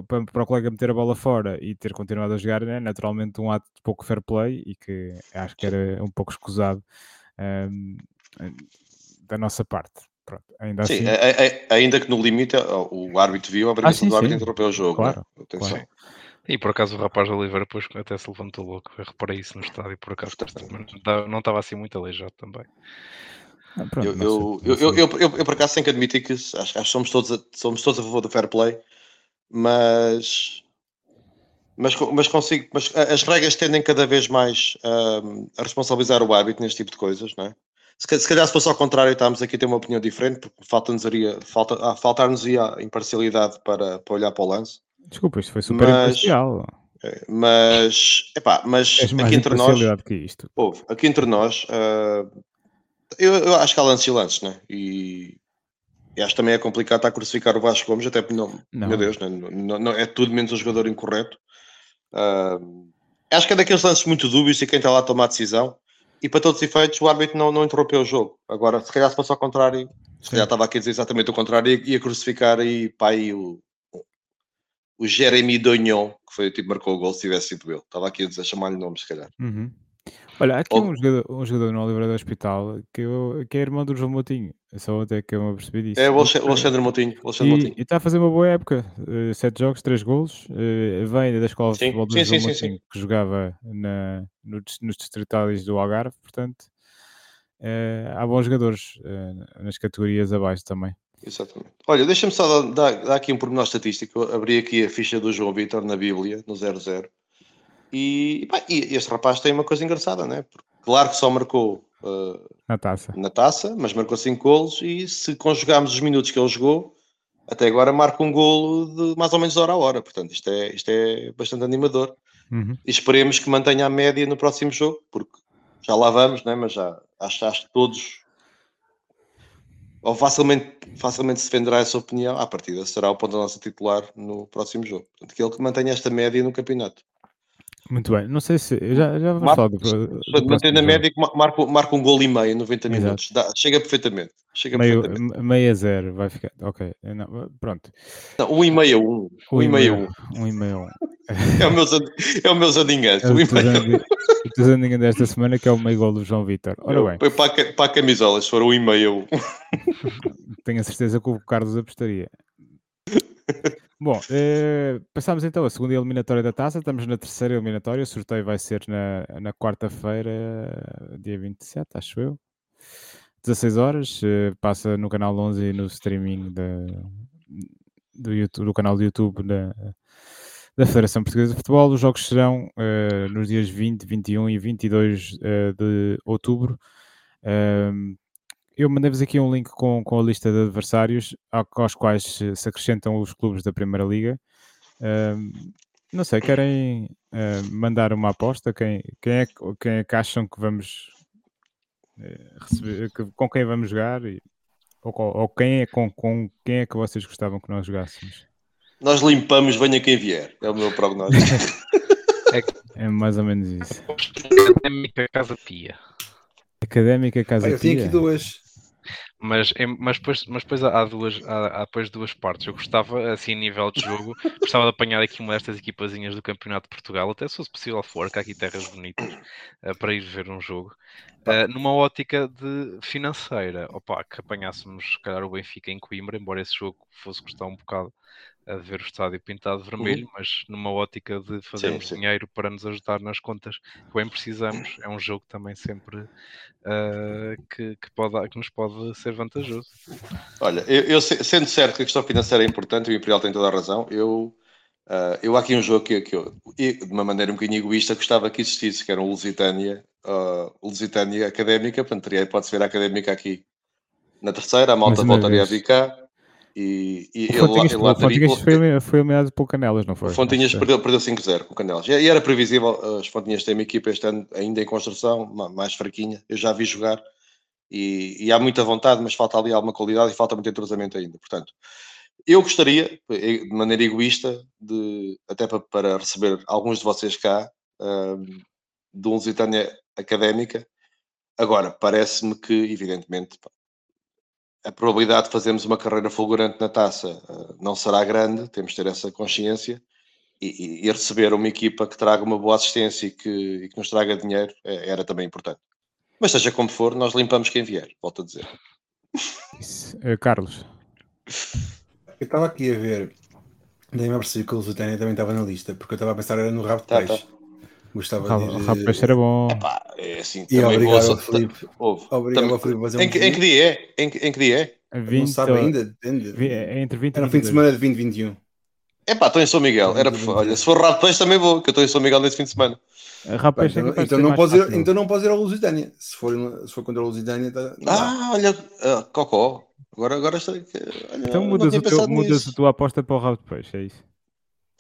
para, para, o colega meter a bola fora e ter continuado a jogar, é naturalmente um ato de pouco fair play e que acho que era um pouco escusado um, da nossa parte. Pronto, ainda sim, assim... ainda que no limite o árbitro viu a obrigação ah, do árbitro interromper o jogo. Claro, né? claro. E por acaso o rapaz de Oliveira depois até se levantou louco. Eu reparei isso no estádio, por acaso não estava assim muito aleijado também. Ah, pronto, eu, eu, eu, eu, eu, eu, eu, por acaso tenho que admitir que acho, acho que somos todos, a, somos todos a favor do fair play, mas, mas, mas consigo, mas as regras tendem cada vez mais um, a responsabilizar o árbitro neste tipo de coisas, não é? Se, se calhar se fosse ao contrário, estamos aqui a ter uma opinião diferente, porque falta-nos falta, faltar-nos a imparcialidade para, para olhar para o lance. Desculpa, isto foi super mas, imparcial. É, mas, epá, mas aqui entre nós. Que isto. Ouve, aqui entre nós, uh, eu, eu, acho que há lances e lances, né? E, e acho que também é complicado estar a crucificar o Vasco Gomes, até porque, não, não. meu Deus, né? não, não, é tudo menos um jogador incorreto. Uh, acho que é daqueles lances muito dúbios e quem está lá a tomar a decisão. E para todos os efeitos, o árbitro não, não interrompeu o jogo. Agora, se calhar se fosse ao contrário, se calhar estava aqui a dizer exatamente o contrário e ia crucificar aí, pá, aí o, o Jeremy Dognon, que foi o tipo que marcou o gol, se tivesse sido ele. Estava aqui a, chamar-lhe nome, se calhar. Uhum. Olha, há aqui Ou- um jogador, um jogador no Oliveira do Hospital que, eu- que é irmão do João Moutinho. Só até que eu me apercebi disso. É o Alexandre, Moutinho. o Alexandre E Moutinho. está a fazer uma boa época. Eh, sete jogos, três golos. Eh, vem da escola de Sim, futebol do sim, João sim. Moutinho, que jogava na, no nos distritais do Algarve. Portanto, eh, há bons jogadores nas categorias abaixo também. Exatamente. Olha, deixa-me só dar, dar- aqui um pormenor estatístico. Eu abri aqui a ficha do João Vitor na Bíblia, no 00. E, pá, e este rapaz tem uma coisa engraçada, né? Porque, claro que só marcou uh, Na taça. na taça, mas marcou 5 golos. E se conjugarmos os minutos que ele jogou, até agora marca um golo de mais ou menos hora a hora. Portanto, isto é, isto é bastante animador. Uhum. E esperemos que mantenha a média no próximo jogo, porque já lá vamos, né? mas já acho, acho que todos ou facilmente, facilmente se defenderá essa opinião, à partida será o ponto da nossa titular no próximo jogo. Portanto, aquele que mantenha esta média no campeonato. Muito bem. Não sei se. Já, já vamos falar do, do Portanto, mantendo próximo a jogo. média marca, marca um gol e meio em 90 Exato. minutos. Dá- chega perfeitamente. Chega Meio, perfeitamente. me- meio a zero vai ficar. Ok. eh, Não, pronto. Não, um e meio a um. Um e meio a um. Um e meio um. É o meu, é o meu Zandinganço. É Um o um. Desta semana que é o meio gol do João Vitor. Ora bem, Põe para, a para a camisola, se for um e meio a um. tenho a certeza que o Carlos apostaria. Bom, eh, passamos então a segunda eliminatória da taça. Estamos na terceira eliminatória. O sorteio vai ser na, na quarta-feira, dia 27, acho eu. 16 horas. eh, passa no canal 11 e no streaming da, do, YouTube, do canal do YouTube da, da Federação Portuguesa de Futebol. Os jogos serão eh, nos dias 20, 21 e 22 eh, de outubro. Ahm, eu mandei-vos aqui um link com, com a lista de adversários ao- aos quais se, acrescentam os clubes da Primeira Liga. Não sei, querem ah, mandar uma aposta? Quem, quem, é, que- quem é que acham que vamos eh, receber, que- com quem vamos jogar? E- ou, ou quem, é, com, com quem é que vocês gostavam que nós jogássemos? Nós limpamos, venha quem vier. É o meu prognóstico. É mais ou menos isso. Académica Casa Pia. Académica Casa Pá, eu tenho Pia? aqui duas. Mas, mas, depois, mas depois há, duas, há, há depois duas partes. Eu gostava, assim, a nível de jogo, gostava de apanhar aqui uma destas equipazinhas do Campeonato de Portugal, até se fosse possível for, que há aqui terras bonitas, eh, para ir ver um jogo. Eh, numa ótica de financeira, opa, que apanhássemos, se calhar, o Benfica em Coimbra, embora esse jogo fosse custar um bocado a ver o estádio pintado de vermelho, mas numa ótica de fazermos sim. dinheiro para nos ajudar nas contas que bem precisamos, é um jogo também sempre eh, que, que, pode, que nos pode ser vantajoso. Olha, eu, eu se- sendo certo que a questão financeira é importante, o Imperial tem toda a razão, eu, ah, eu há aqui um jogo que, que eu, de uma maneira um bocadinho egoísta, gostava que existisse, que era o Lusitânia, o Lusitânia Académica, portanto, teria, pode-se ver a Académica aqui na terceira, a malta voltaria a vir cá, e, e O ele lá- Fontinhas, ele lá o Fontinhas foi, foi pelo Canelas, não foi? o Fontinhas perdeu, perdeu 5-0 com o Canelas. E, era previsível, as Fontinhas têm uma equipa este ano ainda em construção, ma- mais fraquinha. Eu já vi jogar e, e há muita vontade, mas falta ali alguma qualidade e falta muito entrosamento ainda. Portanto, eu gostaria, eh, de maneira egoísta, de, até para, para receber alguns de vocês cá, ahm, de um Lusitânia académica. Agora, parece-me que, evidentemente, a probabilidade de fazermos uma carreira fulgurante na taça ah, não será grande, temos de ter essa consciência. E, e- receber uma equipa que traga uma boa assistência e que, e que nos traga dinheiro eh, era também importante. Mas seja como for, nós limpamos quem vier, volto a dizer. Isso. Eh, Carlos, Eu estava aqui a ver, daí me apercebi que o Lusitânia também estava na lista, porque eu estava a pensar era no rabo de Tá, peixe. Gostava o de. Rabo Peixe era bom. Pá, é assim, E também obrigado vou-. Houve. Obrigado Também- fazer um Em que, em que dia é? Em que, em que dia é? Não 20, sabe ainda, depende. é entre 20 Era e no fim de 22. semana de 2021. É pá, estou em São Miguel. Era, por- olha, se for rabo de peixe também vou, que eu estou em São Miguel nesse fim de semana. Eh, Rabo Peixe é então, então ser não podes ir, então não podes ir ao Lusitânia. Se for, se for contra o Lusitânia, tá, não. Ah, olha, ah, Cocó. Agora, agora estou. Olha, Então não mudas, tinha o teu, mudas a tua aposta para o Rabo de Peixe, é isso?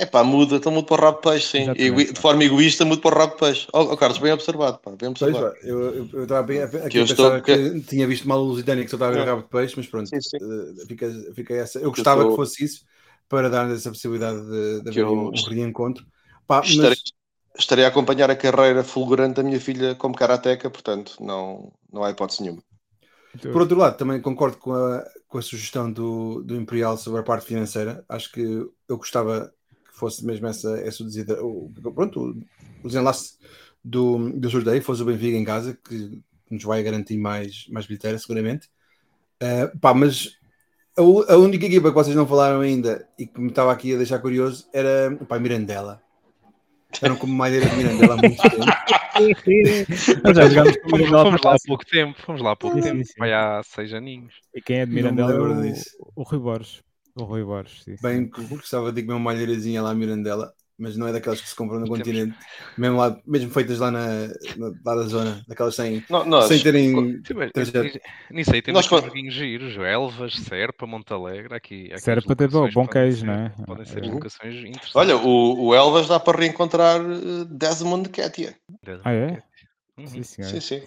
É pá, muda, então mudo para o rabo de peixe, sim. Pá. de forma egoísta, mudo para o rabo de peixe. Ó oh, Carlos, bem observado, pá, bem Pois, observado. pá, eu eu- eu estava bem aqui Que eu estou- que tinha visto mal o Lusitânia que só estava a ver Não. rabo de peixe, mas pronto, Sim, sim. eh, fica, fica essa. Eu gostava estou- que fosse isso para dar essa possibilidade de, de haver eu um, reencontro. Pá, mas- Estarei, estarei a acompanhar a carreira fulgurante da minha filha como karateca, portanto, não, não há hipótese nenhuma. Por outro lado, também concordo com a, com a sugestão do, do Imperial sobre a parte financeira. Acho que eu gostava fosse mesmo essa, essa o, pronto, o, o desenlace do, do sorteio fosse o Benfica em casa, que nos vai garantir mais, mais vitória, seguramente. Uh, pá, mas a, a, única equipa que vocês não falaram ainda e que me estava aqui a deixar curioso era o pai Mirandela. Eram como malheira de Mirandela há muito tempo. Mas já jogámos com fomos, fomos lá há pouco tempo, fomos lá há pouco sim, tempo, sim, sim. vai há seis aninhos. E quem é de Mirandela é o, o Rui Borges. O Rui Borges, sim. Bem, gostava de comer uma malheirazinha lá Mirandela mas não é daquelas que se compram no continente, mesmo, lá, mesmo feitas lá, na, na, lá da zona, daquelas sem, não, nós, sem terem. Nem sei, temos nós, joguinhos giros, Elvas, Serpa, Montalegre, aqui. aqui Serpa tem bom, bom queijo, não é? Podem ser uhum. locações interessantes. Olha, o, o Elvas dá para reencontrar eh, Desmond Ketia. Ah, é? Uhum. Sim, sim. sim.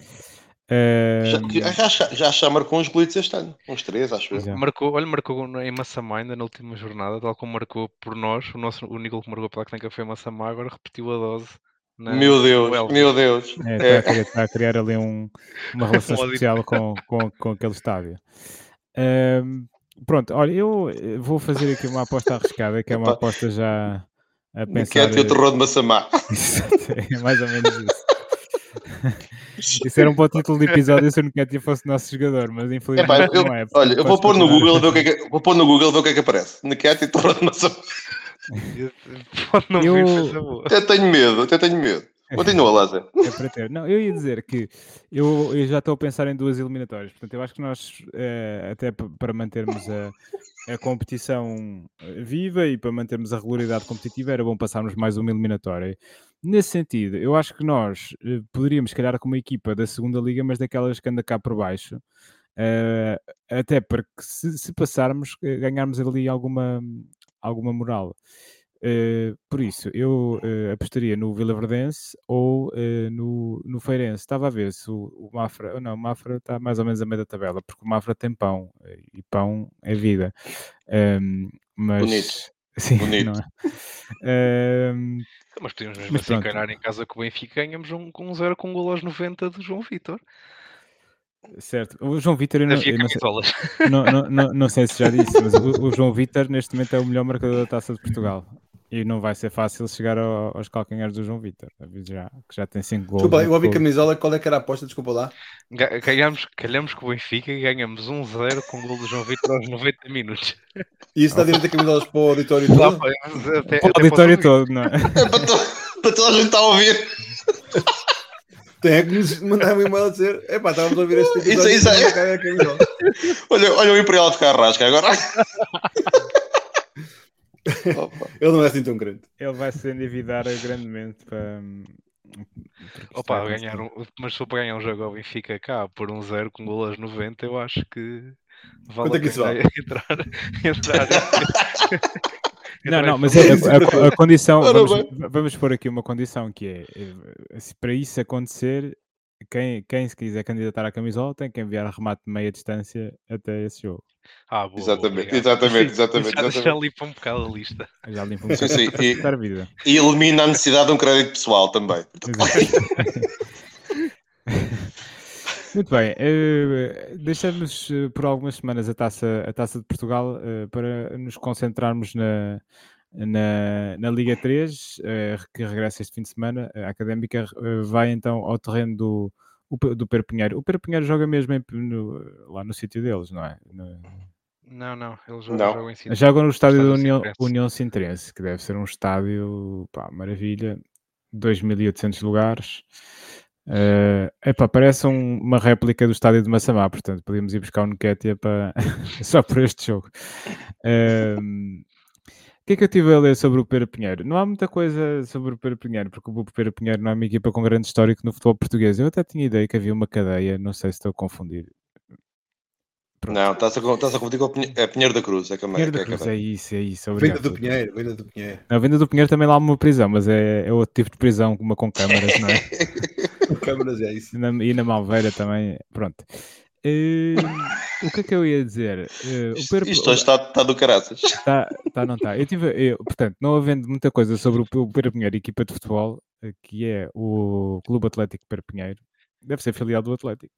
Já, já, já, já marcou uns glitches este ano, uns três, acho eu. Marcou, olha, marcou em Massamá ainda na última jornada, tal como marcou por nós. O nosso o Nico que marcou pela Clínica foi em Massamá, agora repetiu a dose. Na, meu Deus, meu Deus. É, está, é. a criar, está, a criar, ali um, uma relação especial com, com, com aquele estádio. Um, pronto, olha, eu vou fazer aqui uma aposta arriscada, que é uma aposta já a pensar. Que é o terror de Massamá. é mais ou menos isso. Isso era um bom título de episódio se o Nketiah fosse nosso jogador, mas infelizmente Epá, eu, não é. Olha, eu vou pôr no Google ver o que é que, vou pôr no Google ver o que é que aparece. Nketiah torre de maçã. não eu... Até tenho medo, até tenho medo. Continua, Lázaro. É para ter. Não, eu ia dizer que eu, eu, já estou a pensar em duas eliminatórias. Portanto, eu acho que nós, é, até para mantermos a, a competição eh, viva e para mantermos a regularidade competitiva, era bom passarmos mais uma eliminatória. Nesse sentido, eu acho que nós uh, poderíamos, se calhar, com uma equipa da segunda liga, mas daquelas que anda cá por baixo, uh, até porque se, se, passarmos, ganharmos ali alguma, alguma moral. Uh, por isso, eu uh, apostaria no Vila Verdense ou uh, no, no Feirense. Estava a ver se o, o Mafra. Não, o Mafra está mais ou menos a meio da tabela, porque o Mafra tem pão e pão é vida. Um, mas, Bonito. Sim, Bonito. Um, mas podíamos mesmo mas assim ganhar em casa com o Benfica ganhamos um, com um zero com um gol aos 90 do João Vitor. Certo, o João Vitor, não, não, não, não, não, sei se já disse, mas o, o João Vitor neste momento é o melhor marcador da taça de Portugal. E não vai ser fácil chegar ao, aos calcanhares do João Vitor. Já, que já tem 5 gols. Desculpa, eu ouvi camisola, qual é que era a aposta? Desculpa lá. Ganhamos, calhamos com o Benfica e ganhamos 1-0 com o gol do João Vitor aos 90 minutos. E isso está dentro da camisolas para o auditório todo? Até, para o auditório todo, não é? é para, to, para toda a gente estar a ouvir. Tem é que nos mandar um e-mail a dizer: epá, estávamos a ouvir este episódio. Isso, isso é. olha, olha o Imperial de Carrasca agora. Ele não é assim tão grande. Ele vai se endividar grandemente para. Opa, ganhar um, mas se for para ganhar um jogo ao Benfica cá por um zero com golas 90, eu acho que vale Quanto é que isso vale? entrar, entrar, Não, não, mas a, a, a condição, vamos, vamos pôr aqui uma condição que é, é para isso acontecer, quem, quem se quiser candidatar à camisola tem que enviar remate de meia distância até esse jogo. Ah, boa, exatamente, exatamente, exatamente, já, exatamente. Já limpa um bocado a lista. Já limpa um bocado sim, sim. E, vida. e elimina a necessidade de um crédito pessoal também. Muito bem, uh, deixamos uh, por algumas semanas a taça, a taça de Portugal uh, para nos concentrarmos na, na, na Liga 3, que regressa este fim de semana. A Académica vai então ao terreno do, do Perpinheiro. O Perpinheiro joga mesmo em, no, lá no sítio deles, não é? No... Não, não, eles jogam, jogam em Sintra. Jogam no estádio da União, União Sintrense, que deve ser um estádio, pá, maravilha, 2.800 lugares. Uh, epá, parece um, uma réplica do estádio de Massamá, portanto podíamos ir buscar o Nuketia para... só para este jogo. Uh, que é que eu tive a ler sobre o Pedro Pinheiro? Não há muita coisa sobre o Pedro Pinheiro, porque o Pedro Pinheiro não é uma equipa com grande histórico no futebol português. Eu até tinha ideia que havia uma cadeia, não sei se estou a confundir. Pronto. Não, estás a, estás a confundir com o é Pinheiro da Cruz. É, que Pinheiro da é Cruz, é, isso, é isso. Obrigado. Venda do Pinheiro, venda do Pinheiro. A venda do Pinheiro também lá há uma prisão, mas é, é outro tipo de prisão, uma com câmaras, não é? com câmaras, é isso. E na, e na Malveira também, pronto. Uh, o que é que eu ia dizer? Uh, isto, per... isto está, está do caraças. Está, está não está. Eu tive, eu, portanto, não havendo muita coisa sobre o, o Perpinheiro, equipa de futebol, eh, que é o Clube Atlético Perpinheiro, deve ser filial do Atlético.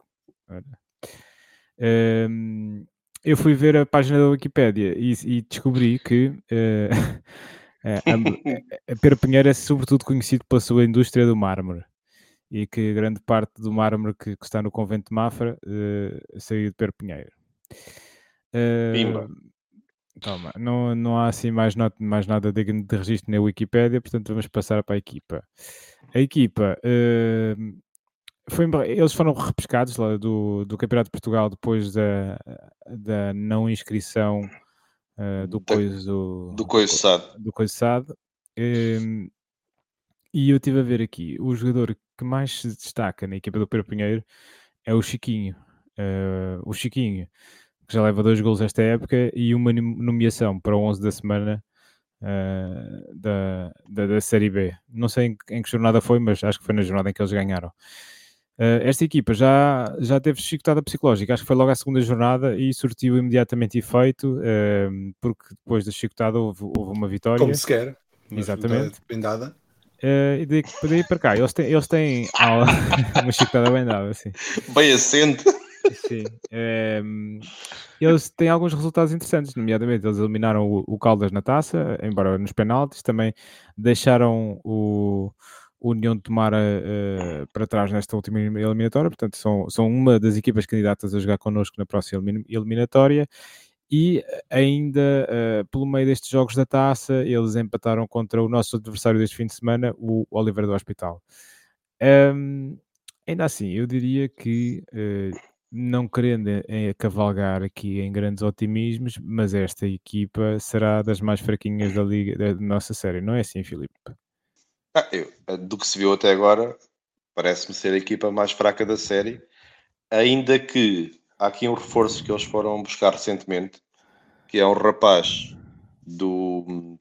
Uh, eu fui ver a página da Wikipédia e, e descobri que uh, a, a Perpinheiro é sobretudo conhecido pela sua indústria do mármore. E que grande parte do mármore que, que está no convento de Mafra uh, saiu de Perpinheiro. Uh, toma, não, não há assim mais, not, mais nada digno de registro na Wikipédia, portanto vamos passar para a equipa. A equipa uh, foi, eles foram repescados lá do, do Campeonato de Portugal depois da, da não inscrição uh, do Coiso do Coisado. Do Coisado. Um, e eu estive a ver aqui, o jogador que mais se destaca na equipa do Pedro Pinheiro é o Chiquinho. Uh, o Chiquinho, que já leva dois gols esta época e uma nomeação para o 11 da semana uh, da, da, da, Série B. Não sei em, em, que jornada foi, mas acho que foi na jornada em que eles ganharam. Uh, esta equipa já, já teve chicotada psicológica, acho que foi logo à segunda jornada e surtiu imediatamente efeito, porque depois da chicotada houve, houve uma vitória. Como se quer. Exatamente. Bendada. Uh, e daí, daí para cá, eles têm, eles têm uma chicotada bem dada, assim. Bem assente. Sim. Um, eles têm alguns resultados interessantes, nomeadamente eles eliminaram o, o Caldas na taça, embora nos penaltis, também deixaram o o União de Tomar uh, para trás nesta última eliminatória, portanto são, são uma das equipas candidatas a jogar connosco na próxima eliminatória e ainda uh, pelo meio destes jogos da taça eles empataram contra o nosso adversário deste fim de semana, o Oliveira do Hospital. Um, ainda assim, eu diria que uh, não querendo é, cavalgar aqui em grandes otimismos, mas esta equipa será das mais fraquinhas da liga da nossa série, não é assim, Filipe? Ah, eu, eh, do que se viu até agora, parece-me ser a equipa mais fraca da série, ainda que há aqui um reforço que eles foram buscar recentemente, que é um rapaz do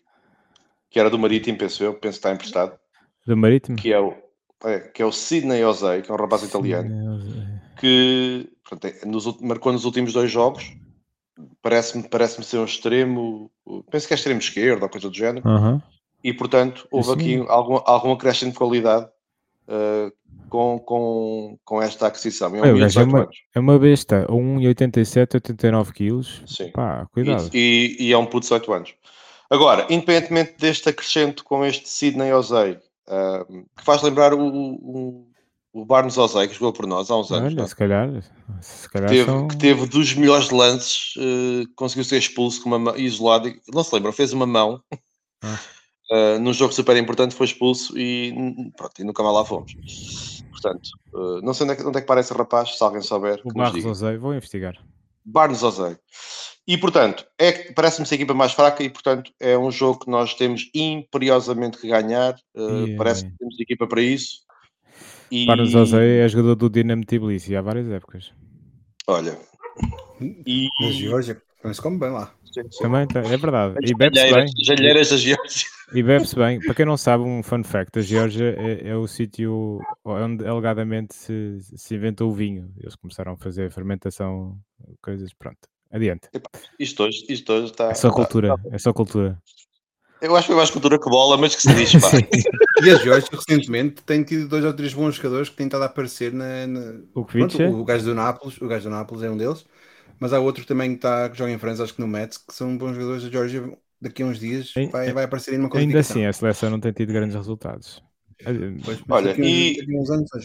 que era do Marítimo, penso eu, penso que está emprestado. Do Marítimo? Que é o, é, que é o Sidney Osei, que é um rapaz italiano, que portanto, é, nos, marcou nos últimos dois jogos. Parece-me parece ser um extremo, penso que é extremo esquerdo ou coisa do género. Uhum e portanto houve aqui algum, algum acréscimo de qualidade uh, com, com, com esta aquisição. É, um é, uma, é uma besta, 1,87, 89 quilos. Sim. Pá, cuidado. E, e, e, é um puto de 18 anos. Agora, independentemente deste acrescento com este Sidney Ozei, uh, que faz lembrar o, o, o Barnes Ozei, que jogou por nós há uns anos. Olha, é? se calhar, se calhar teve, são... que teve dos melhores lances, uh, conseguiu ser expulso com uma isolado, não se lembram, fez uma mão. Ah uh, num jogo super importante foi expulso e, pronto, e nunca mais lá fomos. Portanto, uh, não sei onde é, que, onde é que parece rapaz, se alguém souber. O Barros Ozei, vou investigar. Barnes Ozei. E portanto, é, parece-me ser a equipa mais fraca e portanto é um jogo que nós temos imperiosamente que ganhar. Uh, parece que temos equipa para isso. E... Barnes Ozei é jogador do Dinamo Tbilisi há várias épocas. Olha. E... Na Geórgia, mas como bem lá. Também é verdade. e bebe-se bem. Jalheiras da Geórgia. E bebe-se bem. Para quem não sabe, um fun fact: a Geórgia é, é o sítio onde alegadamente se, se inventou o vinho. Eles começaram a fazer fermentação, coisas. Pronto, adiante. Isto hoje, isto hoje está. É só cultura. É só cultura. Eu acho que é mais cultura que bola, mas que se diz. e a Geórgia recentemente tem tido dois ou três bons jogadores que têm estado a aparecer na. na... O, Pronto, o gajo do Nápoles, o gajo do Nápoles é um deles mas há outro também que, está, que joga em França, acho que no Mets, que são bons jogadores da Georgia. Daqui a uns dias vai, vai aparecer em uma coisa. Ainda assim, a seleção não tem tido grandes resultados. Pois, Olha, daqui e... Uns anos a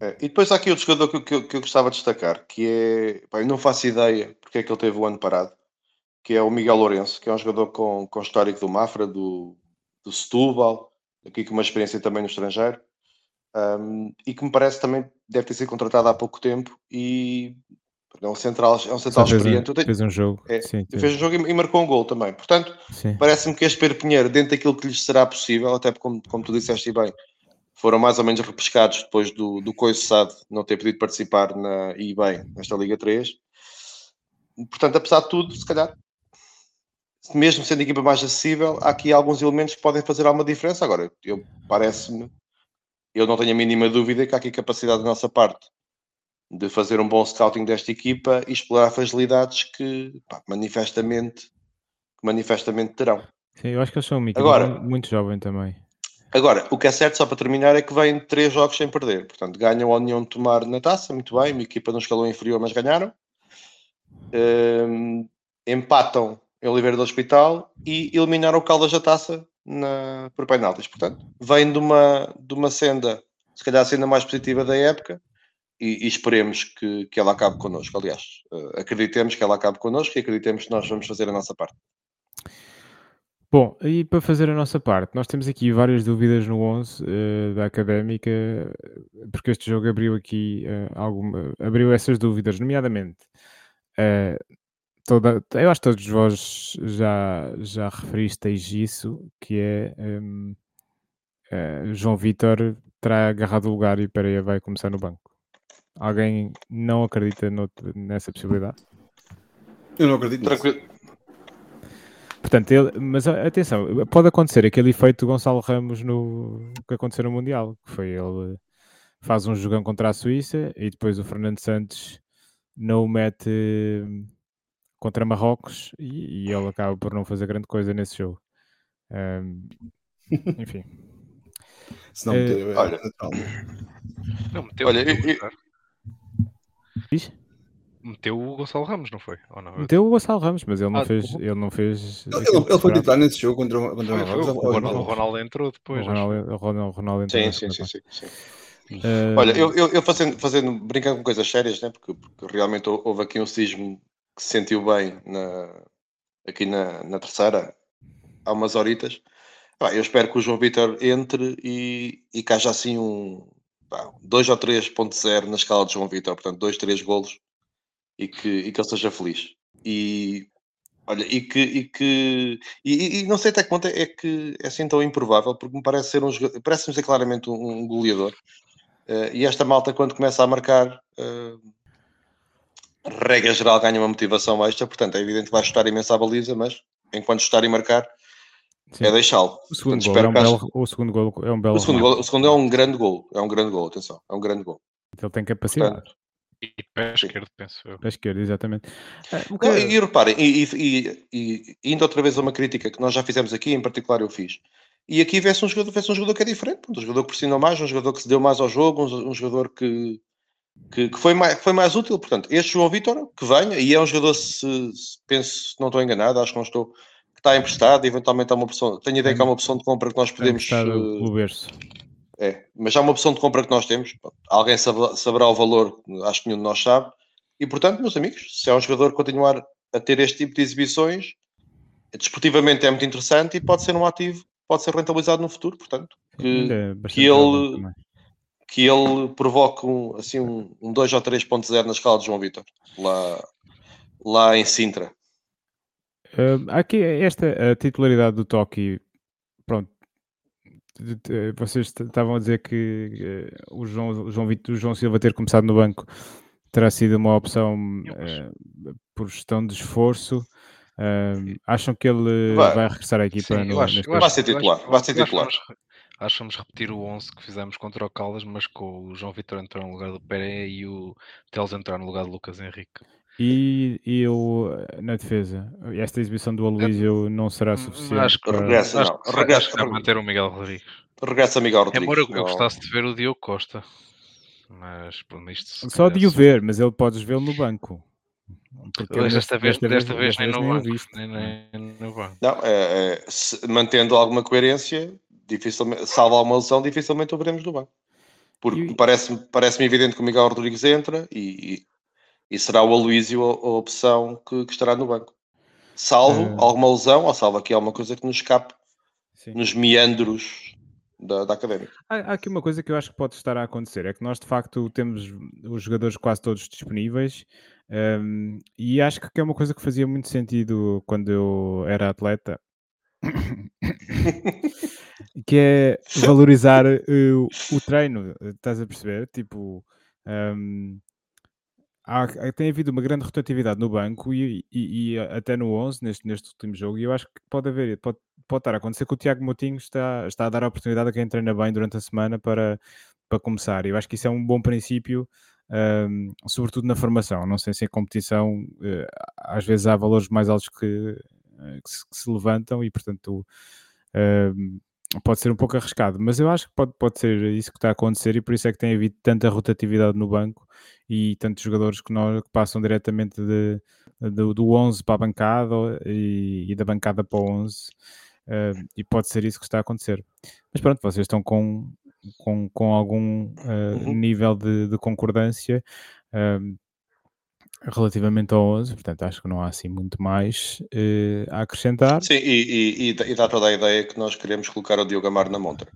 é, e depois há aqui outro jogador que, que, que eu gostava de destacar, que é, pá, eu não faço ideia porque é que ele teve o ano parado, que é o Miguel Lourenço, que é um jogador com, com histórico do Mafra, do, do Setúbal, aqui com uma experiência também no estrangeiro, um, e que me parece também deve ter sido contratado há pouco tempo e é um central, é um central experiente. Um, fez um jogo. É, sim, fez um jogo e, e, marcou um gol também. Portanto, parece-me que este Pedro Pinheiro, dentro daquilo que lhes será possível, até como, como tu disseste bem, foram mais ou menos repescados depois do, do Coiçado não ter podido participar na, e bem nesta Liga 3. Portanto, apesar de tudo, se calhar, mesmo sendo a equipa mais acessível, há aqui alguns elementos que podem fazer alguma diferença. Agora, eu parece-me, eu não tenho a mínima dúvida que há aqui capacidade da nossa parte de fazer um bom scouting desta equipa e explorar fragilidades que pá, manifestamente, manifestamente terão. Sim, eu acho que eles são equipa agora, muito jovem também. Agora, o que é certo, só para terminar, é que vêm três jogos sem perder. Portanto, ganham a União de Tomar na taça, muito bem, uma equipa no escalão inferior, mas ganharam. Um, empatam em Oliveira do Hospital e eliminaram o Caldas da taça na, por penaltis. Portanto, vêm de uma, de uma senda se calhar a cena mais positiva da época, e, e esperemos que, que ela acabe connosco. Aliás, uh, acreditemos que ela acabe connosco e acreditemos que nós vamos fazer a nossa parte. Bom, e para fazer a nossa parte, nós temos aqui várias dúvidas no 11 uh, da Académica, porque este jogo abriu aqui uh, alguma, abriu essas dúvidas, nomeadamente toda, eu acho que todos vós já, já referisteis isso, que é um, João Vitor terá agarrado o lugar e Pereira vai começar no banco. Alguém não acredita nessa possibilidade? Eu não acredito. Tranquilo. Portanto, ele, mas atenção, pode acontecer aquele efeito Gonçalo Ramos no que aconteceu no Mundial, que foi ele faz um jogão contra a Suíça e depois o Fernando Santos não o mete contra Marrocos e, e, ele acaba por não fazer grande coisa nesse jogo. Um, enfim. Se não meteu, é, olha, não meteu, olha, eu, eu, Diz? Meteu o Gonçalo Ramos, não foi? Ou não? Meteu o Gonçalo Ramos, mas ele não ah, fez. Ele, não fez ele, ele foi titular nesse jogo contra, contra o Ramos. O, Ronaldo, o Ronaldo entrou depois. O Ronaldo, o Ronaldo, Ronaldo entrou. Sim, sim, sim, sim, Uh... Olha, eu, eu, eu, fazendo, fazendo, brincando com coisas sérias, né? porque, porque realmente houve aqui um sismo que se sentiu bem na, aqui na, na terceira, há umas horitas. eu espero que o João Vitor entre e, e que haja assim um 2 ou 3.0 na escala de João Vitor, portanto, 2, 3 golos e que, e que ele seja feliz. E olha, e que, e que e, e, não sei até que ponto é que é assim tão improvável, porque me parece ser um parece-me ser claramente um, um goleador. Uh, e esta malta, quando começa a marcar, uh, regra geral, ganha uma motivação extra. Portanto, é evidente que vai chutar imensa a baliza, mas enquanto chutar e marcar, Sim. é deixá-lo. O segundo Portanto, gol é um belo, o segundo gol é um belo. O segundo, gol, o segundo é um grande gol, é um grande gol, atenção, é um grande gol. Ele tem capacidade. Portanto, e pé esquerdo, penso eu. Pé esquerdo, exatamente. É, Não, e, e, reparem, e, e, e, indo outra vez a uma crítica que nós já fizemos aqui, em particular eu fiz, e aqui vê-se um jogador, vê um jogador que é diferente, um jogador que pressionou mais, um jogador que se deu mais ao jogo, um, um jogador que, que, que, foi, mais, que foi mais útil. Portanto, este João Vitor, que venha, e é um jogador, se, se penso, se não estou enganado, acho que não estou, que está emprestado, eventualmente há uma opção, tenho ideia que há uma opção de compra que nós podemos. Uh, o berço. É, mas há uma opção de compra que nós temos. Alguém saberá, saberá o valor, acho que nenhum de nós sabe. E portanto, meus amigos, se é um jogador continuar a ter este tipo de exibições, desportivamente é muito interessante e pode ser um ativo, pode ser rentabilizado no futuro. Portanto, que, é que ele que ele provoque um, assim, um, um 2 ou 3.0 na escala de João Vitor, lá, lá em Sintra. Uh, aqui, esta a titularidade do Toki, pronto, vocês estavam a dizer que uh, o, João, o, João Vitor, o João Silva ter começado no banco terá sido uma opção uh, por gestão de esforço. Uh, acham que ele vai, vai regressar à equipa? Sim, no, acho, vai ser titular. Vai ser titular. Acho que vamos repetir o 11 que fizemos contra o Caldas, mas com o João Vitor entrar no lugar do Pereira e o Teles entrar no lugar do Lucas Henrique. E, e eu, na defesa, esta exibição do Aloysio não será suficiente? Acho que para... regressa, acho. Regressa, acho que manter o Miguel Rodrigues. Regressa Miguel Rodrigues. Embora eu, eu gostasse de ver o Diogo Costa. Mas, por isto, Só de o ver, mas ele podes vê-lo no banco. Porque desta, vez, desta, desta vez, vez, nem no banco. Nem, nem, no banco. Não, é, é, se, mantendo alguma coerência, dificilmente, salvo alguma lesão, dificilmente o veremos do banco. Porque e... parece-me parece evidente que o Miguel Rodrigues entra e, e, e será o Aloísio a, a opção que, que, estará no banco. Salvo é... alguma lesão, ou salvo aqui alguma coisa que nos escape Sim. nos meandros da, da académica. Há, há, aqui uma coisa que eu acho que pode estar a acontecer: é que nós de facto temos os jogadores quase todos disponíveis. Um, e acho que é uma coisa que fazia muito sentido quando eu era atleta, que é valorizar uh, o treino, estás a perceber? Tipo, um, há, tem havido uma grande rotatividade no banco e, e, e, até no 11, neste, neste último jogo, e eu acho que pode haver, pode, pode estar a acontecer que o Tiago Moutinho está, está a dar a oportunidade a quem treina bem durante a semana para, para começar. Eu acho que isso é um bom princípio. Um, sobretudo na formação, não sei se em competição uh, às vezes há valores mais altos que, eh, que se, que se levantam e, portanto, uh, pode ser um pouco arriscado. Mas eu acho que pode, pode ser isso que está a acontecer e por isso é que tem havido tanta rotatividade no banco e tantos jogadores que, nós, que passam diretamente de, de, do 11 para a bancada e, e da bancada para o 11. Uh, e pode ser isso que está a acontecer. Mas pronto, vocês estão com com, com algum uh, nível de, de concordância uh, relativamente ao 11, portanto acho que não há assim muito mais uh, a acrescentar. Sim, e, e, e, dá toda a ideia que nós queremos colocar o Diogo Amar na montra.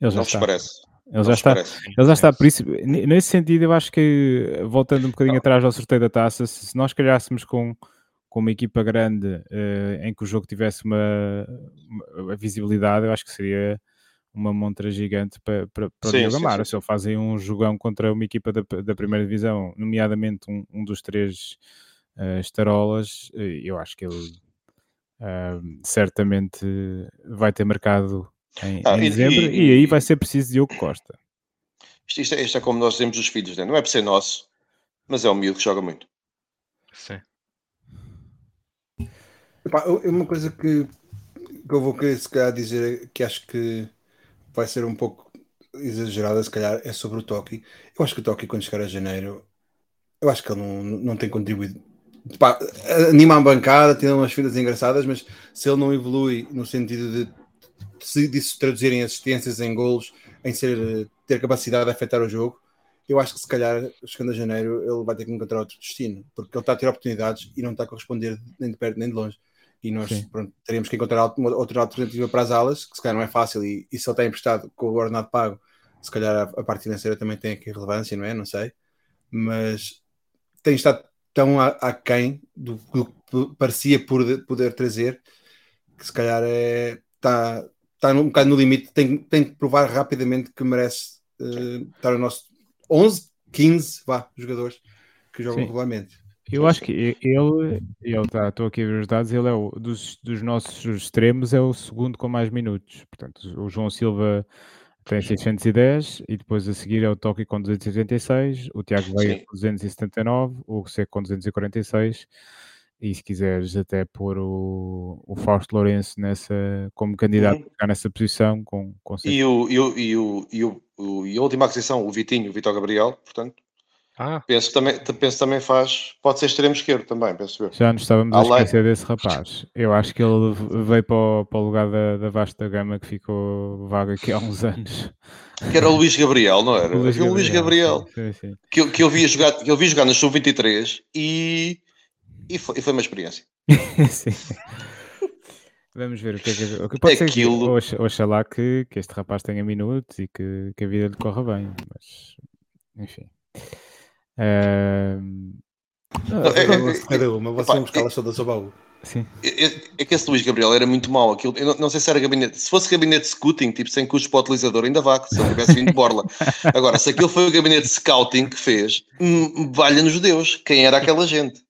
Ele já não está. vos parece? Ele já, está, ele já está, por isso, nesse sentido, eu acho que, voltando um bocadinho não. atrás ao sorteio da taça, se nós calhássemos com, com uma equipa grande uh, em que o jogo tivesse uma, uma, visibilidade, eu acho que seria uma montra gigante para, para, para sim, o Diogo Amaro. Se ele fazem um jogão contra uma equipa da, da primeira divisão, nomeadamente um, um dos três uh, estarolas, uh, eu acho que ele certamente vai ter marcado em, ah, em e, dezembro, e, e, aí vai ser preciso Diogo Costa. Isto, isto, é, isto, é, como nós dizemos dos filhos, né? não é por ser nosso, mas é um miúdo que joga muito. Sim. Epá, uma coisa que, que eu vou querer se calhar dizer que acho que vai ser um pouco exagerada, se calhar, é sobre o Toki. Eu acho que o Toki, quando chegar a janeiro, eu acho que ele não, não tem contribuído. Pá, anima a bancada, tem umas filas engraçadas, mas se ele não evolui no sentido de se disso traduzirem assistências em golos, em ser, ter capacidade de afetar o jogo, eu acho que se calhar, chegando a janeiro, ele vai ter que encontrar outro destino, porque ele está a ter oportunidades e não está a corresponder nem de perto nem de longe. E nós pronto, teríamos que encontrar outra alternativa para as alas, que se calhar não é fácil, e, e se ele está emprestado com o ordenado pago, se calhar a, a, parte financeira também tem aqui relevância, não é? Não sei. Mas tem estado tão aquém do que parecia poder, poder trazer, que se calhar é, está, está um bocado no limite, tem, tem que provar rapidamente que merece uh, estar no nosso 11, 15 vá, jogadores que jogam Sim. regularmente. Eu acho que ele, ele tá, estou aqui a ver os dados, ele é o dos, dos nossos extremos, é o segundo com mais minutos. Portanto, o João Silva tem 610 e depois a seguir é o Toki com 286, o Tiago Veiga com 279, o Seco com 246 e se quiseres até pôr o, o Fausto Lourenço nessa, como candidato uhum. nessa posição com, com e, o, e, o, e, o, e, o, e a última aquisição, o Vitinho, o Vitor Gabriel, portanto ah. penso, também, penso também faz, pode ser extremo esquerdo também, penso eu. Já nos estávamos a esquecer desse rapaz. Eu acho que ele veio para o, para o lugar da, da vasta gama que ficou vaga aqui há uns anos. Que era o Luís Gabriel, não era? O Luís Gabriel, Luís Gabriel sim, sim. Que, que eu via jogar, que eu vi jogar no Sub-23 e e foi, e foi uma experiência. Sim. Vamos ver o que é que, o que pode Aquilo... ser. Oxalá que, que este rapaz tenha minutos e que, que a vida lhe corra bem. Mas, enfim. Uh... Cada uma, vocês vão buscar todas ao baú. Sim. É, é, que esse Luís Gabriel era muito mau. Aquilo, eu não, não, sei se era gabinete. Se fosse gabinete de scouting, tipo sem custos para o utilizador, ainda vá, se ele tivesse vindo de borla. Agora, se aquilo foi o gabinete de scouting que fez, hum, valha-nos Deus, quem era aquela gente?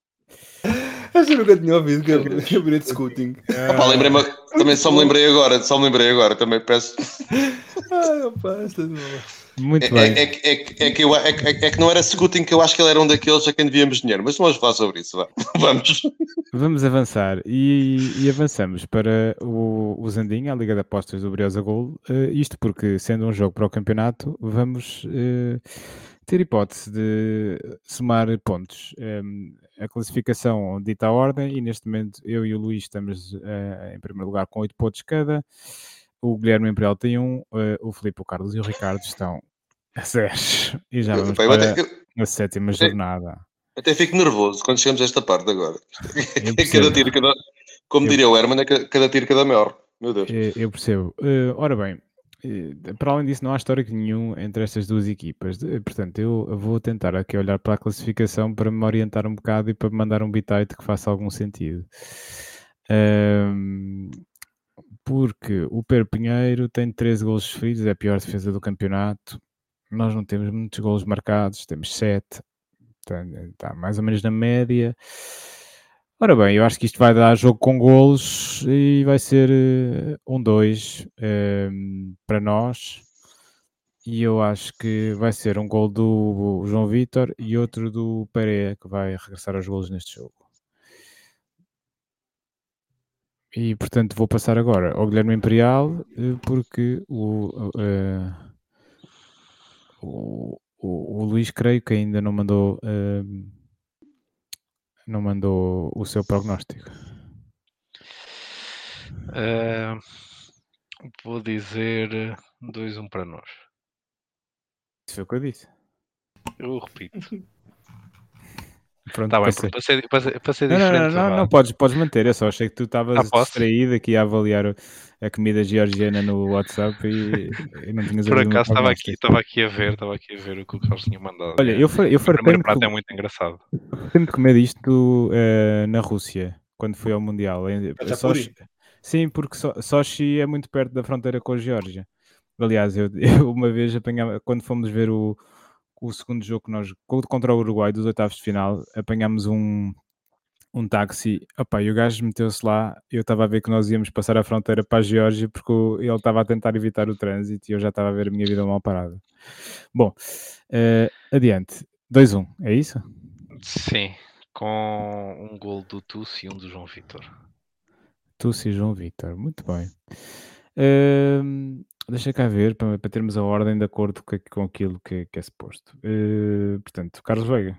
Acho que nunca tinha ouvido gabinete de scouting. Opa, lembrei também só me lembrei agora, só me lembrei agora, também peço. Ai, opa, esta é Muito é, bem. É, é, é, que eu, é, é, que não era scouting que eu acho que ele era um daqueles a quem devíamos dinheiro, mas não vamos falar sobre isso, vamos. Vamos avançar e, e avançamos para o, o Zandinha, a Liga de Apostas do Briosa Gol, uh, isto porque, sendo um jogo para o campeonato, vamos... Uh, ter hipótese de somar pontos. Um, a classificação dita a ordem e neste momento eu e o Luís estamos uh, em primeiro lugar com 8 pontos cada. O Guilherme Imperial tem um, uh, o Filipe, o Carlos e o Ricardo estão a 10. E já vamos eu, para eu, a sétima jornada. Até fico nervoso quando chegamos a esta parte agora. cada tiro, cada, como diria o Herman, é cada tiro, cada maior. Meu Deus. Eu, eu percebo. Uh, ora bem, para além disso, não há histórico nenhum entre estas duas equipas. Portanto, eu vou tentar aqui olhar para a classificação para me orientar um bocado e para mandar um bitite que faça algum sentido. Um, porque o Per Pinheiro tem 13 golos sofridos, é a pior defesa do campeonato. Nós não temos muitos golos marcados, temos 7, está, mais ou menos na média. Ora bem, eu acho que isto vai dar jogo com golos e vai ser uh, um 2 uh, ehm, para nós. E eu acho que vai ser um gol do João Vitor e outro do Pereira que vai regressar aos golos neste jogo. E portanto vou passar agora ao Guilherme Imperial uh, porque o, o, o, o, Luís creio que ainda não mandou ehm, não mandou o seu prognóstico? Uh, Vou dizer 2-1 para nós. Isso foi o que eu disse. Eu repito. Pronto, Está bem, passei. para ser Não, não, diferente. não, não, não, podes, podes manter. Eu só achei que tu estavas Ah, distraído aqui a avaliar a comida georgiana no WhatsApp e, e não tinhas Por acaso estava aqui, estava aqui a ver, estava aqui a ver o que o Carlos tinha mandado. Olha, eu, fa- eu o primeiro fartei-me prato é muito engraçado. fartei-me de comer isto eh, na Rússia, quando fui ao Mundial. Em- Khachapuri? Sochi- Sim, porque So- Sochi é muito perto da fronteira com a Geórgia. Aliás, eu, eu uma vez apanhava, quando fomos ver o, o segundo jogo que nós, co- contra o Uruguai, dos oitavos de final, apanhámos um, um táxi. Opa, e o gajo meteu-se lá. Eu estava a ver que nós íamos passar a fronteira para a Geórgia porque ele estava a tentar evitar o trânsito e eu já estava a ver a minha vida mal parada. Bom, eh, adiante. 2-1, é isso? Sim, com um gol do Tusso e um do João Vitor. Tucci e João Vitor, muito bem. Ehm, deixa cá ver, para, para termos a ordem de acordo com, com aquilo que, que é suposto. Eh, portanto, Carlos Veiga.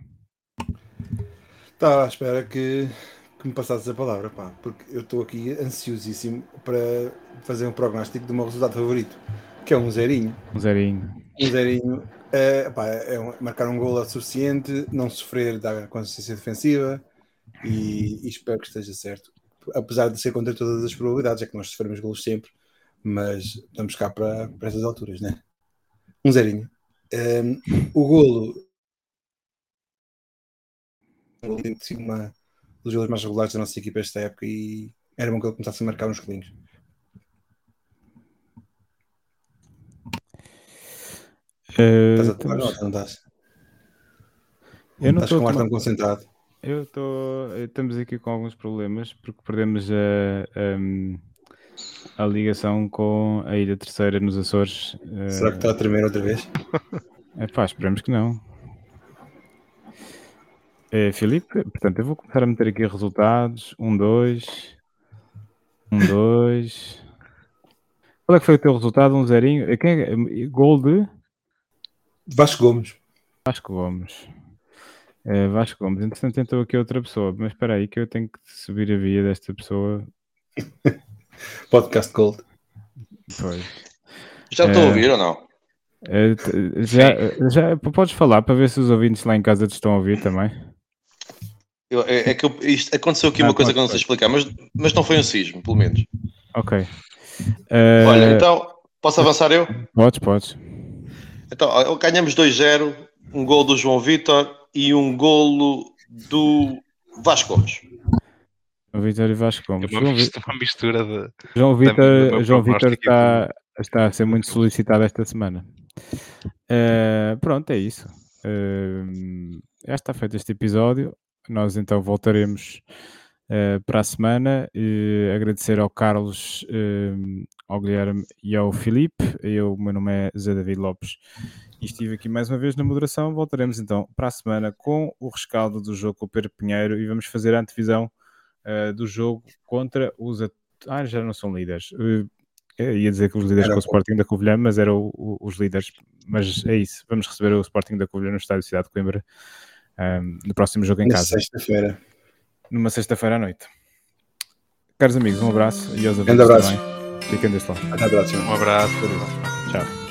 Estava à espera que, que me passasses a palavra, pá, porque eu estou aqui ansiosíssimo para fazer um prognóstico do meu resultado favorito, que é um zerinho. Um zerinho. Um zerinho é, pá, é um- marcar um gol é suficiente, não sofrer da consistência defensiva e, e espero que esteja certo. Apesar de ser contra todas as probabilidades, é que nós sofremos golos sempre, mas estamos cá para, para essas alturas, né? Um zerinho. Ehm, o golo um uma dos golos mais regulares da nossa equipa esta época e era bom que ele começasse a marcar uns golinhos. Eh, Estás a tomar nota, não estás? eu não Estás com ar tão concentrado. Eu estou. Estamos aqui com alguns problemas porque perdemos a, a, a ligação com a Ilha Terceira nos Açores. Eh, Será que está a tremer outra vez? Epá, esperemos que não. Eh, Filipe, portanto, eu vou começar a meter aqui resultados. Um, dois. Um, dois. Qual é que foi o teu resultado? Um zerinho. Eh, Quem é? Gol de Vasco Gomes. Vasco Gomes. Eh, Vasco Gomes. Entretanto, tentou aqui outra pessoa. Mas espera aí que eu tenho que subir a via desta pessoa. Podcast Gold. Pois. Já estou É. a ouvir ou não? Eh, t- já, já podes falar para ver se os ouvintes lá em casa te estão a ouvir também. Eu- é, é que eu- isto, aconteceu aqui Ah, uma coisa pode, que eu não sei explicar, mas, mas não foi um sismo, pelo menos. Ok. Eh, Olha, então, posso avançar eu? Podes, podes. Então, ganhamos 2-0, um gol do João Vitor e um golo do Vasco Gomes. O Vitor e Vasco É Gomes. uma, João, Vi- mistura, uma mistura de. João Vitor, João Vitor está, está a ser muito solicitado esta semana. Eh, pronto, é isso. Eh, já está feito este episódio. Nós então voltaremos eh, para a semana. E agradecer ao Carlos, ao Guilherme e ao Filipe. Eu, o meu nome é Zé David Lopes e estive aqui mais uma vez na moderação. Voltaremos então para a semana com o rescaldo do jogo com o Pedro Pinheiro e vamos fazer a antevisão eh, do jogo contra os. at- Ah, já não são líderes. Eh, eu ia dizer que os líderes Era com o Sporting da Covilhã, mas eram os líderes. Mas é isso. Vamos receber o Sporting da Covilhã no Estádio Cidade de Coimbra ehm, no próximo jogo em Na casa, sexta-feira. numa sexta-feira à noite. Caros amigos, um abraço e aos Grande ouvintes abraço. também. Fiquem deste lado. Até a próxima. Um abraço. Tchau.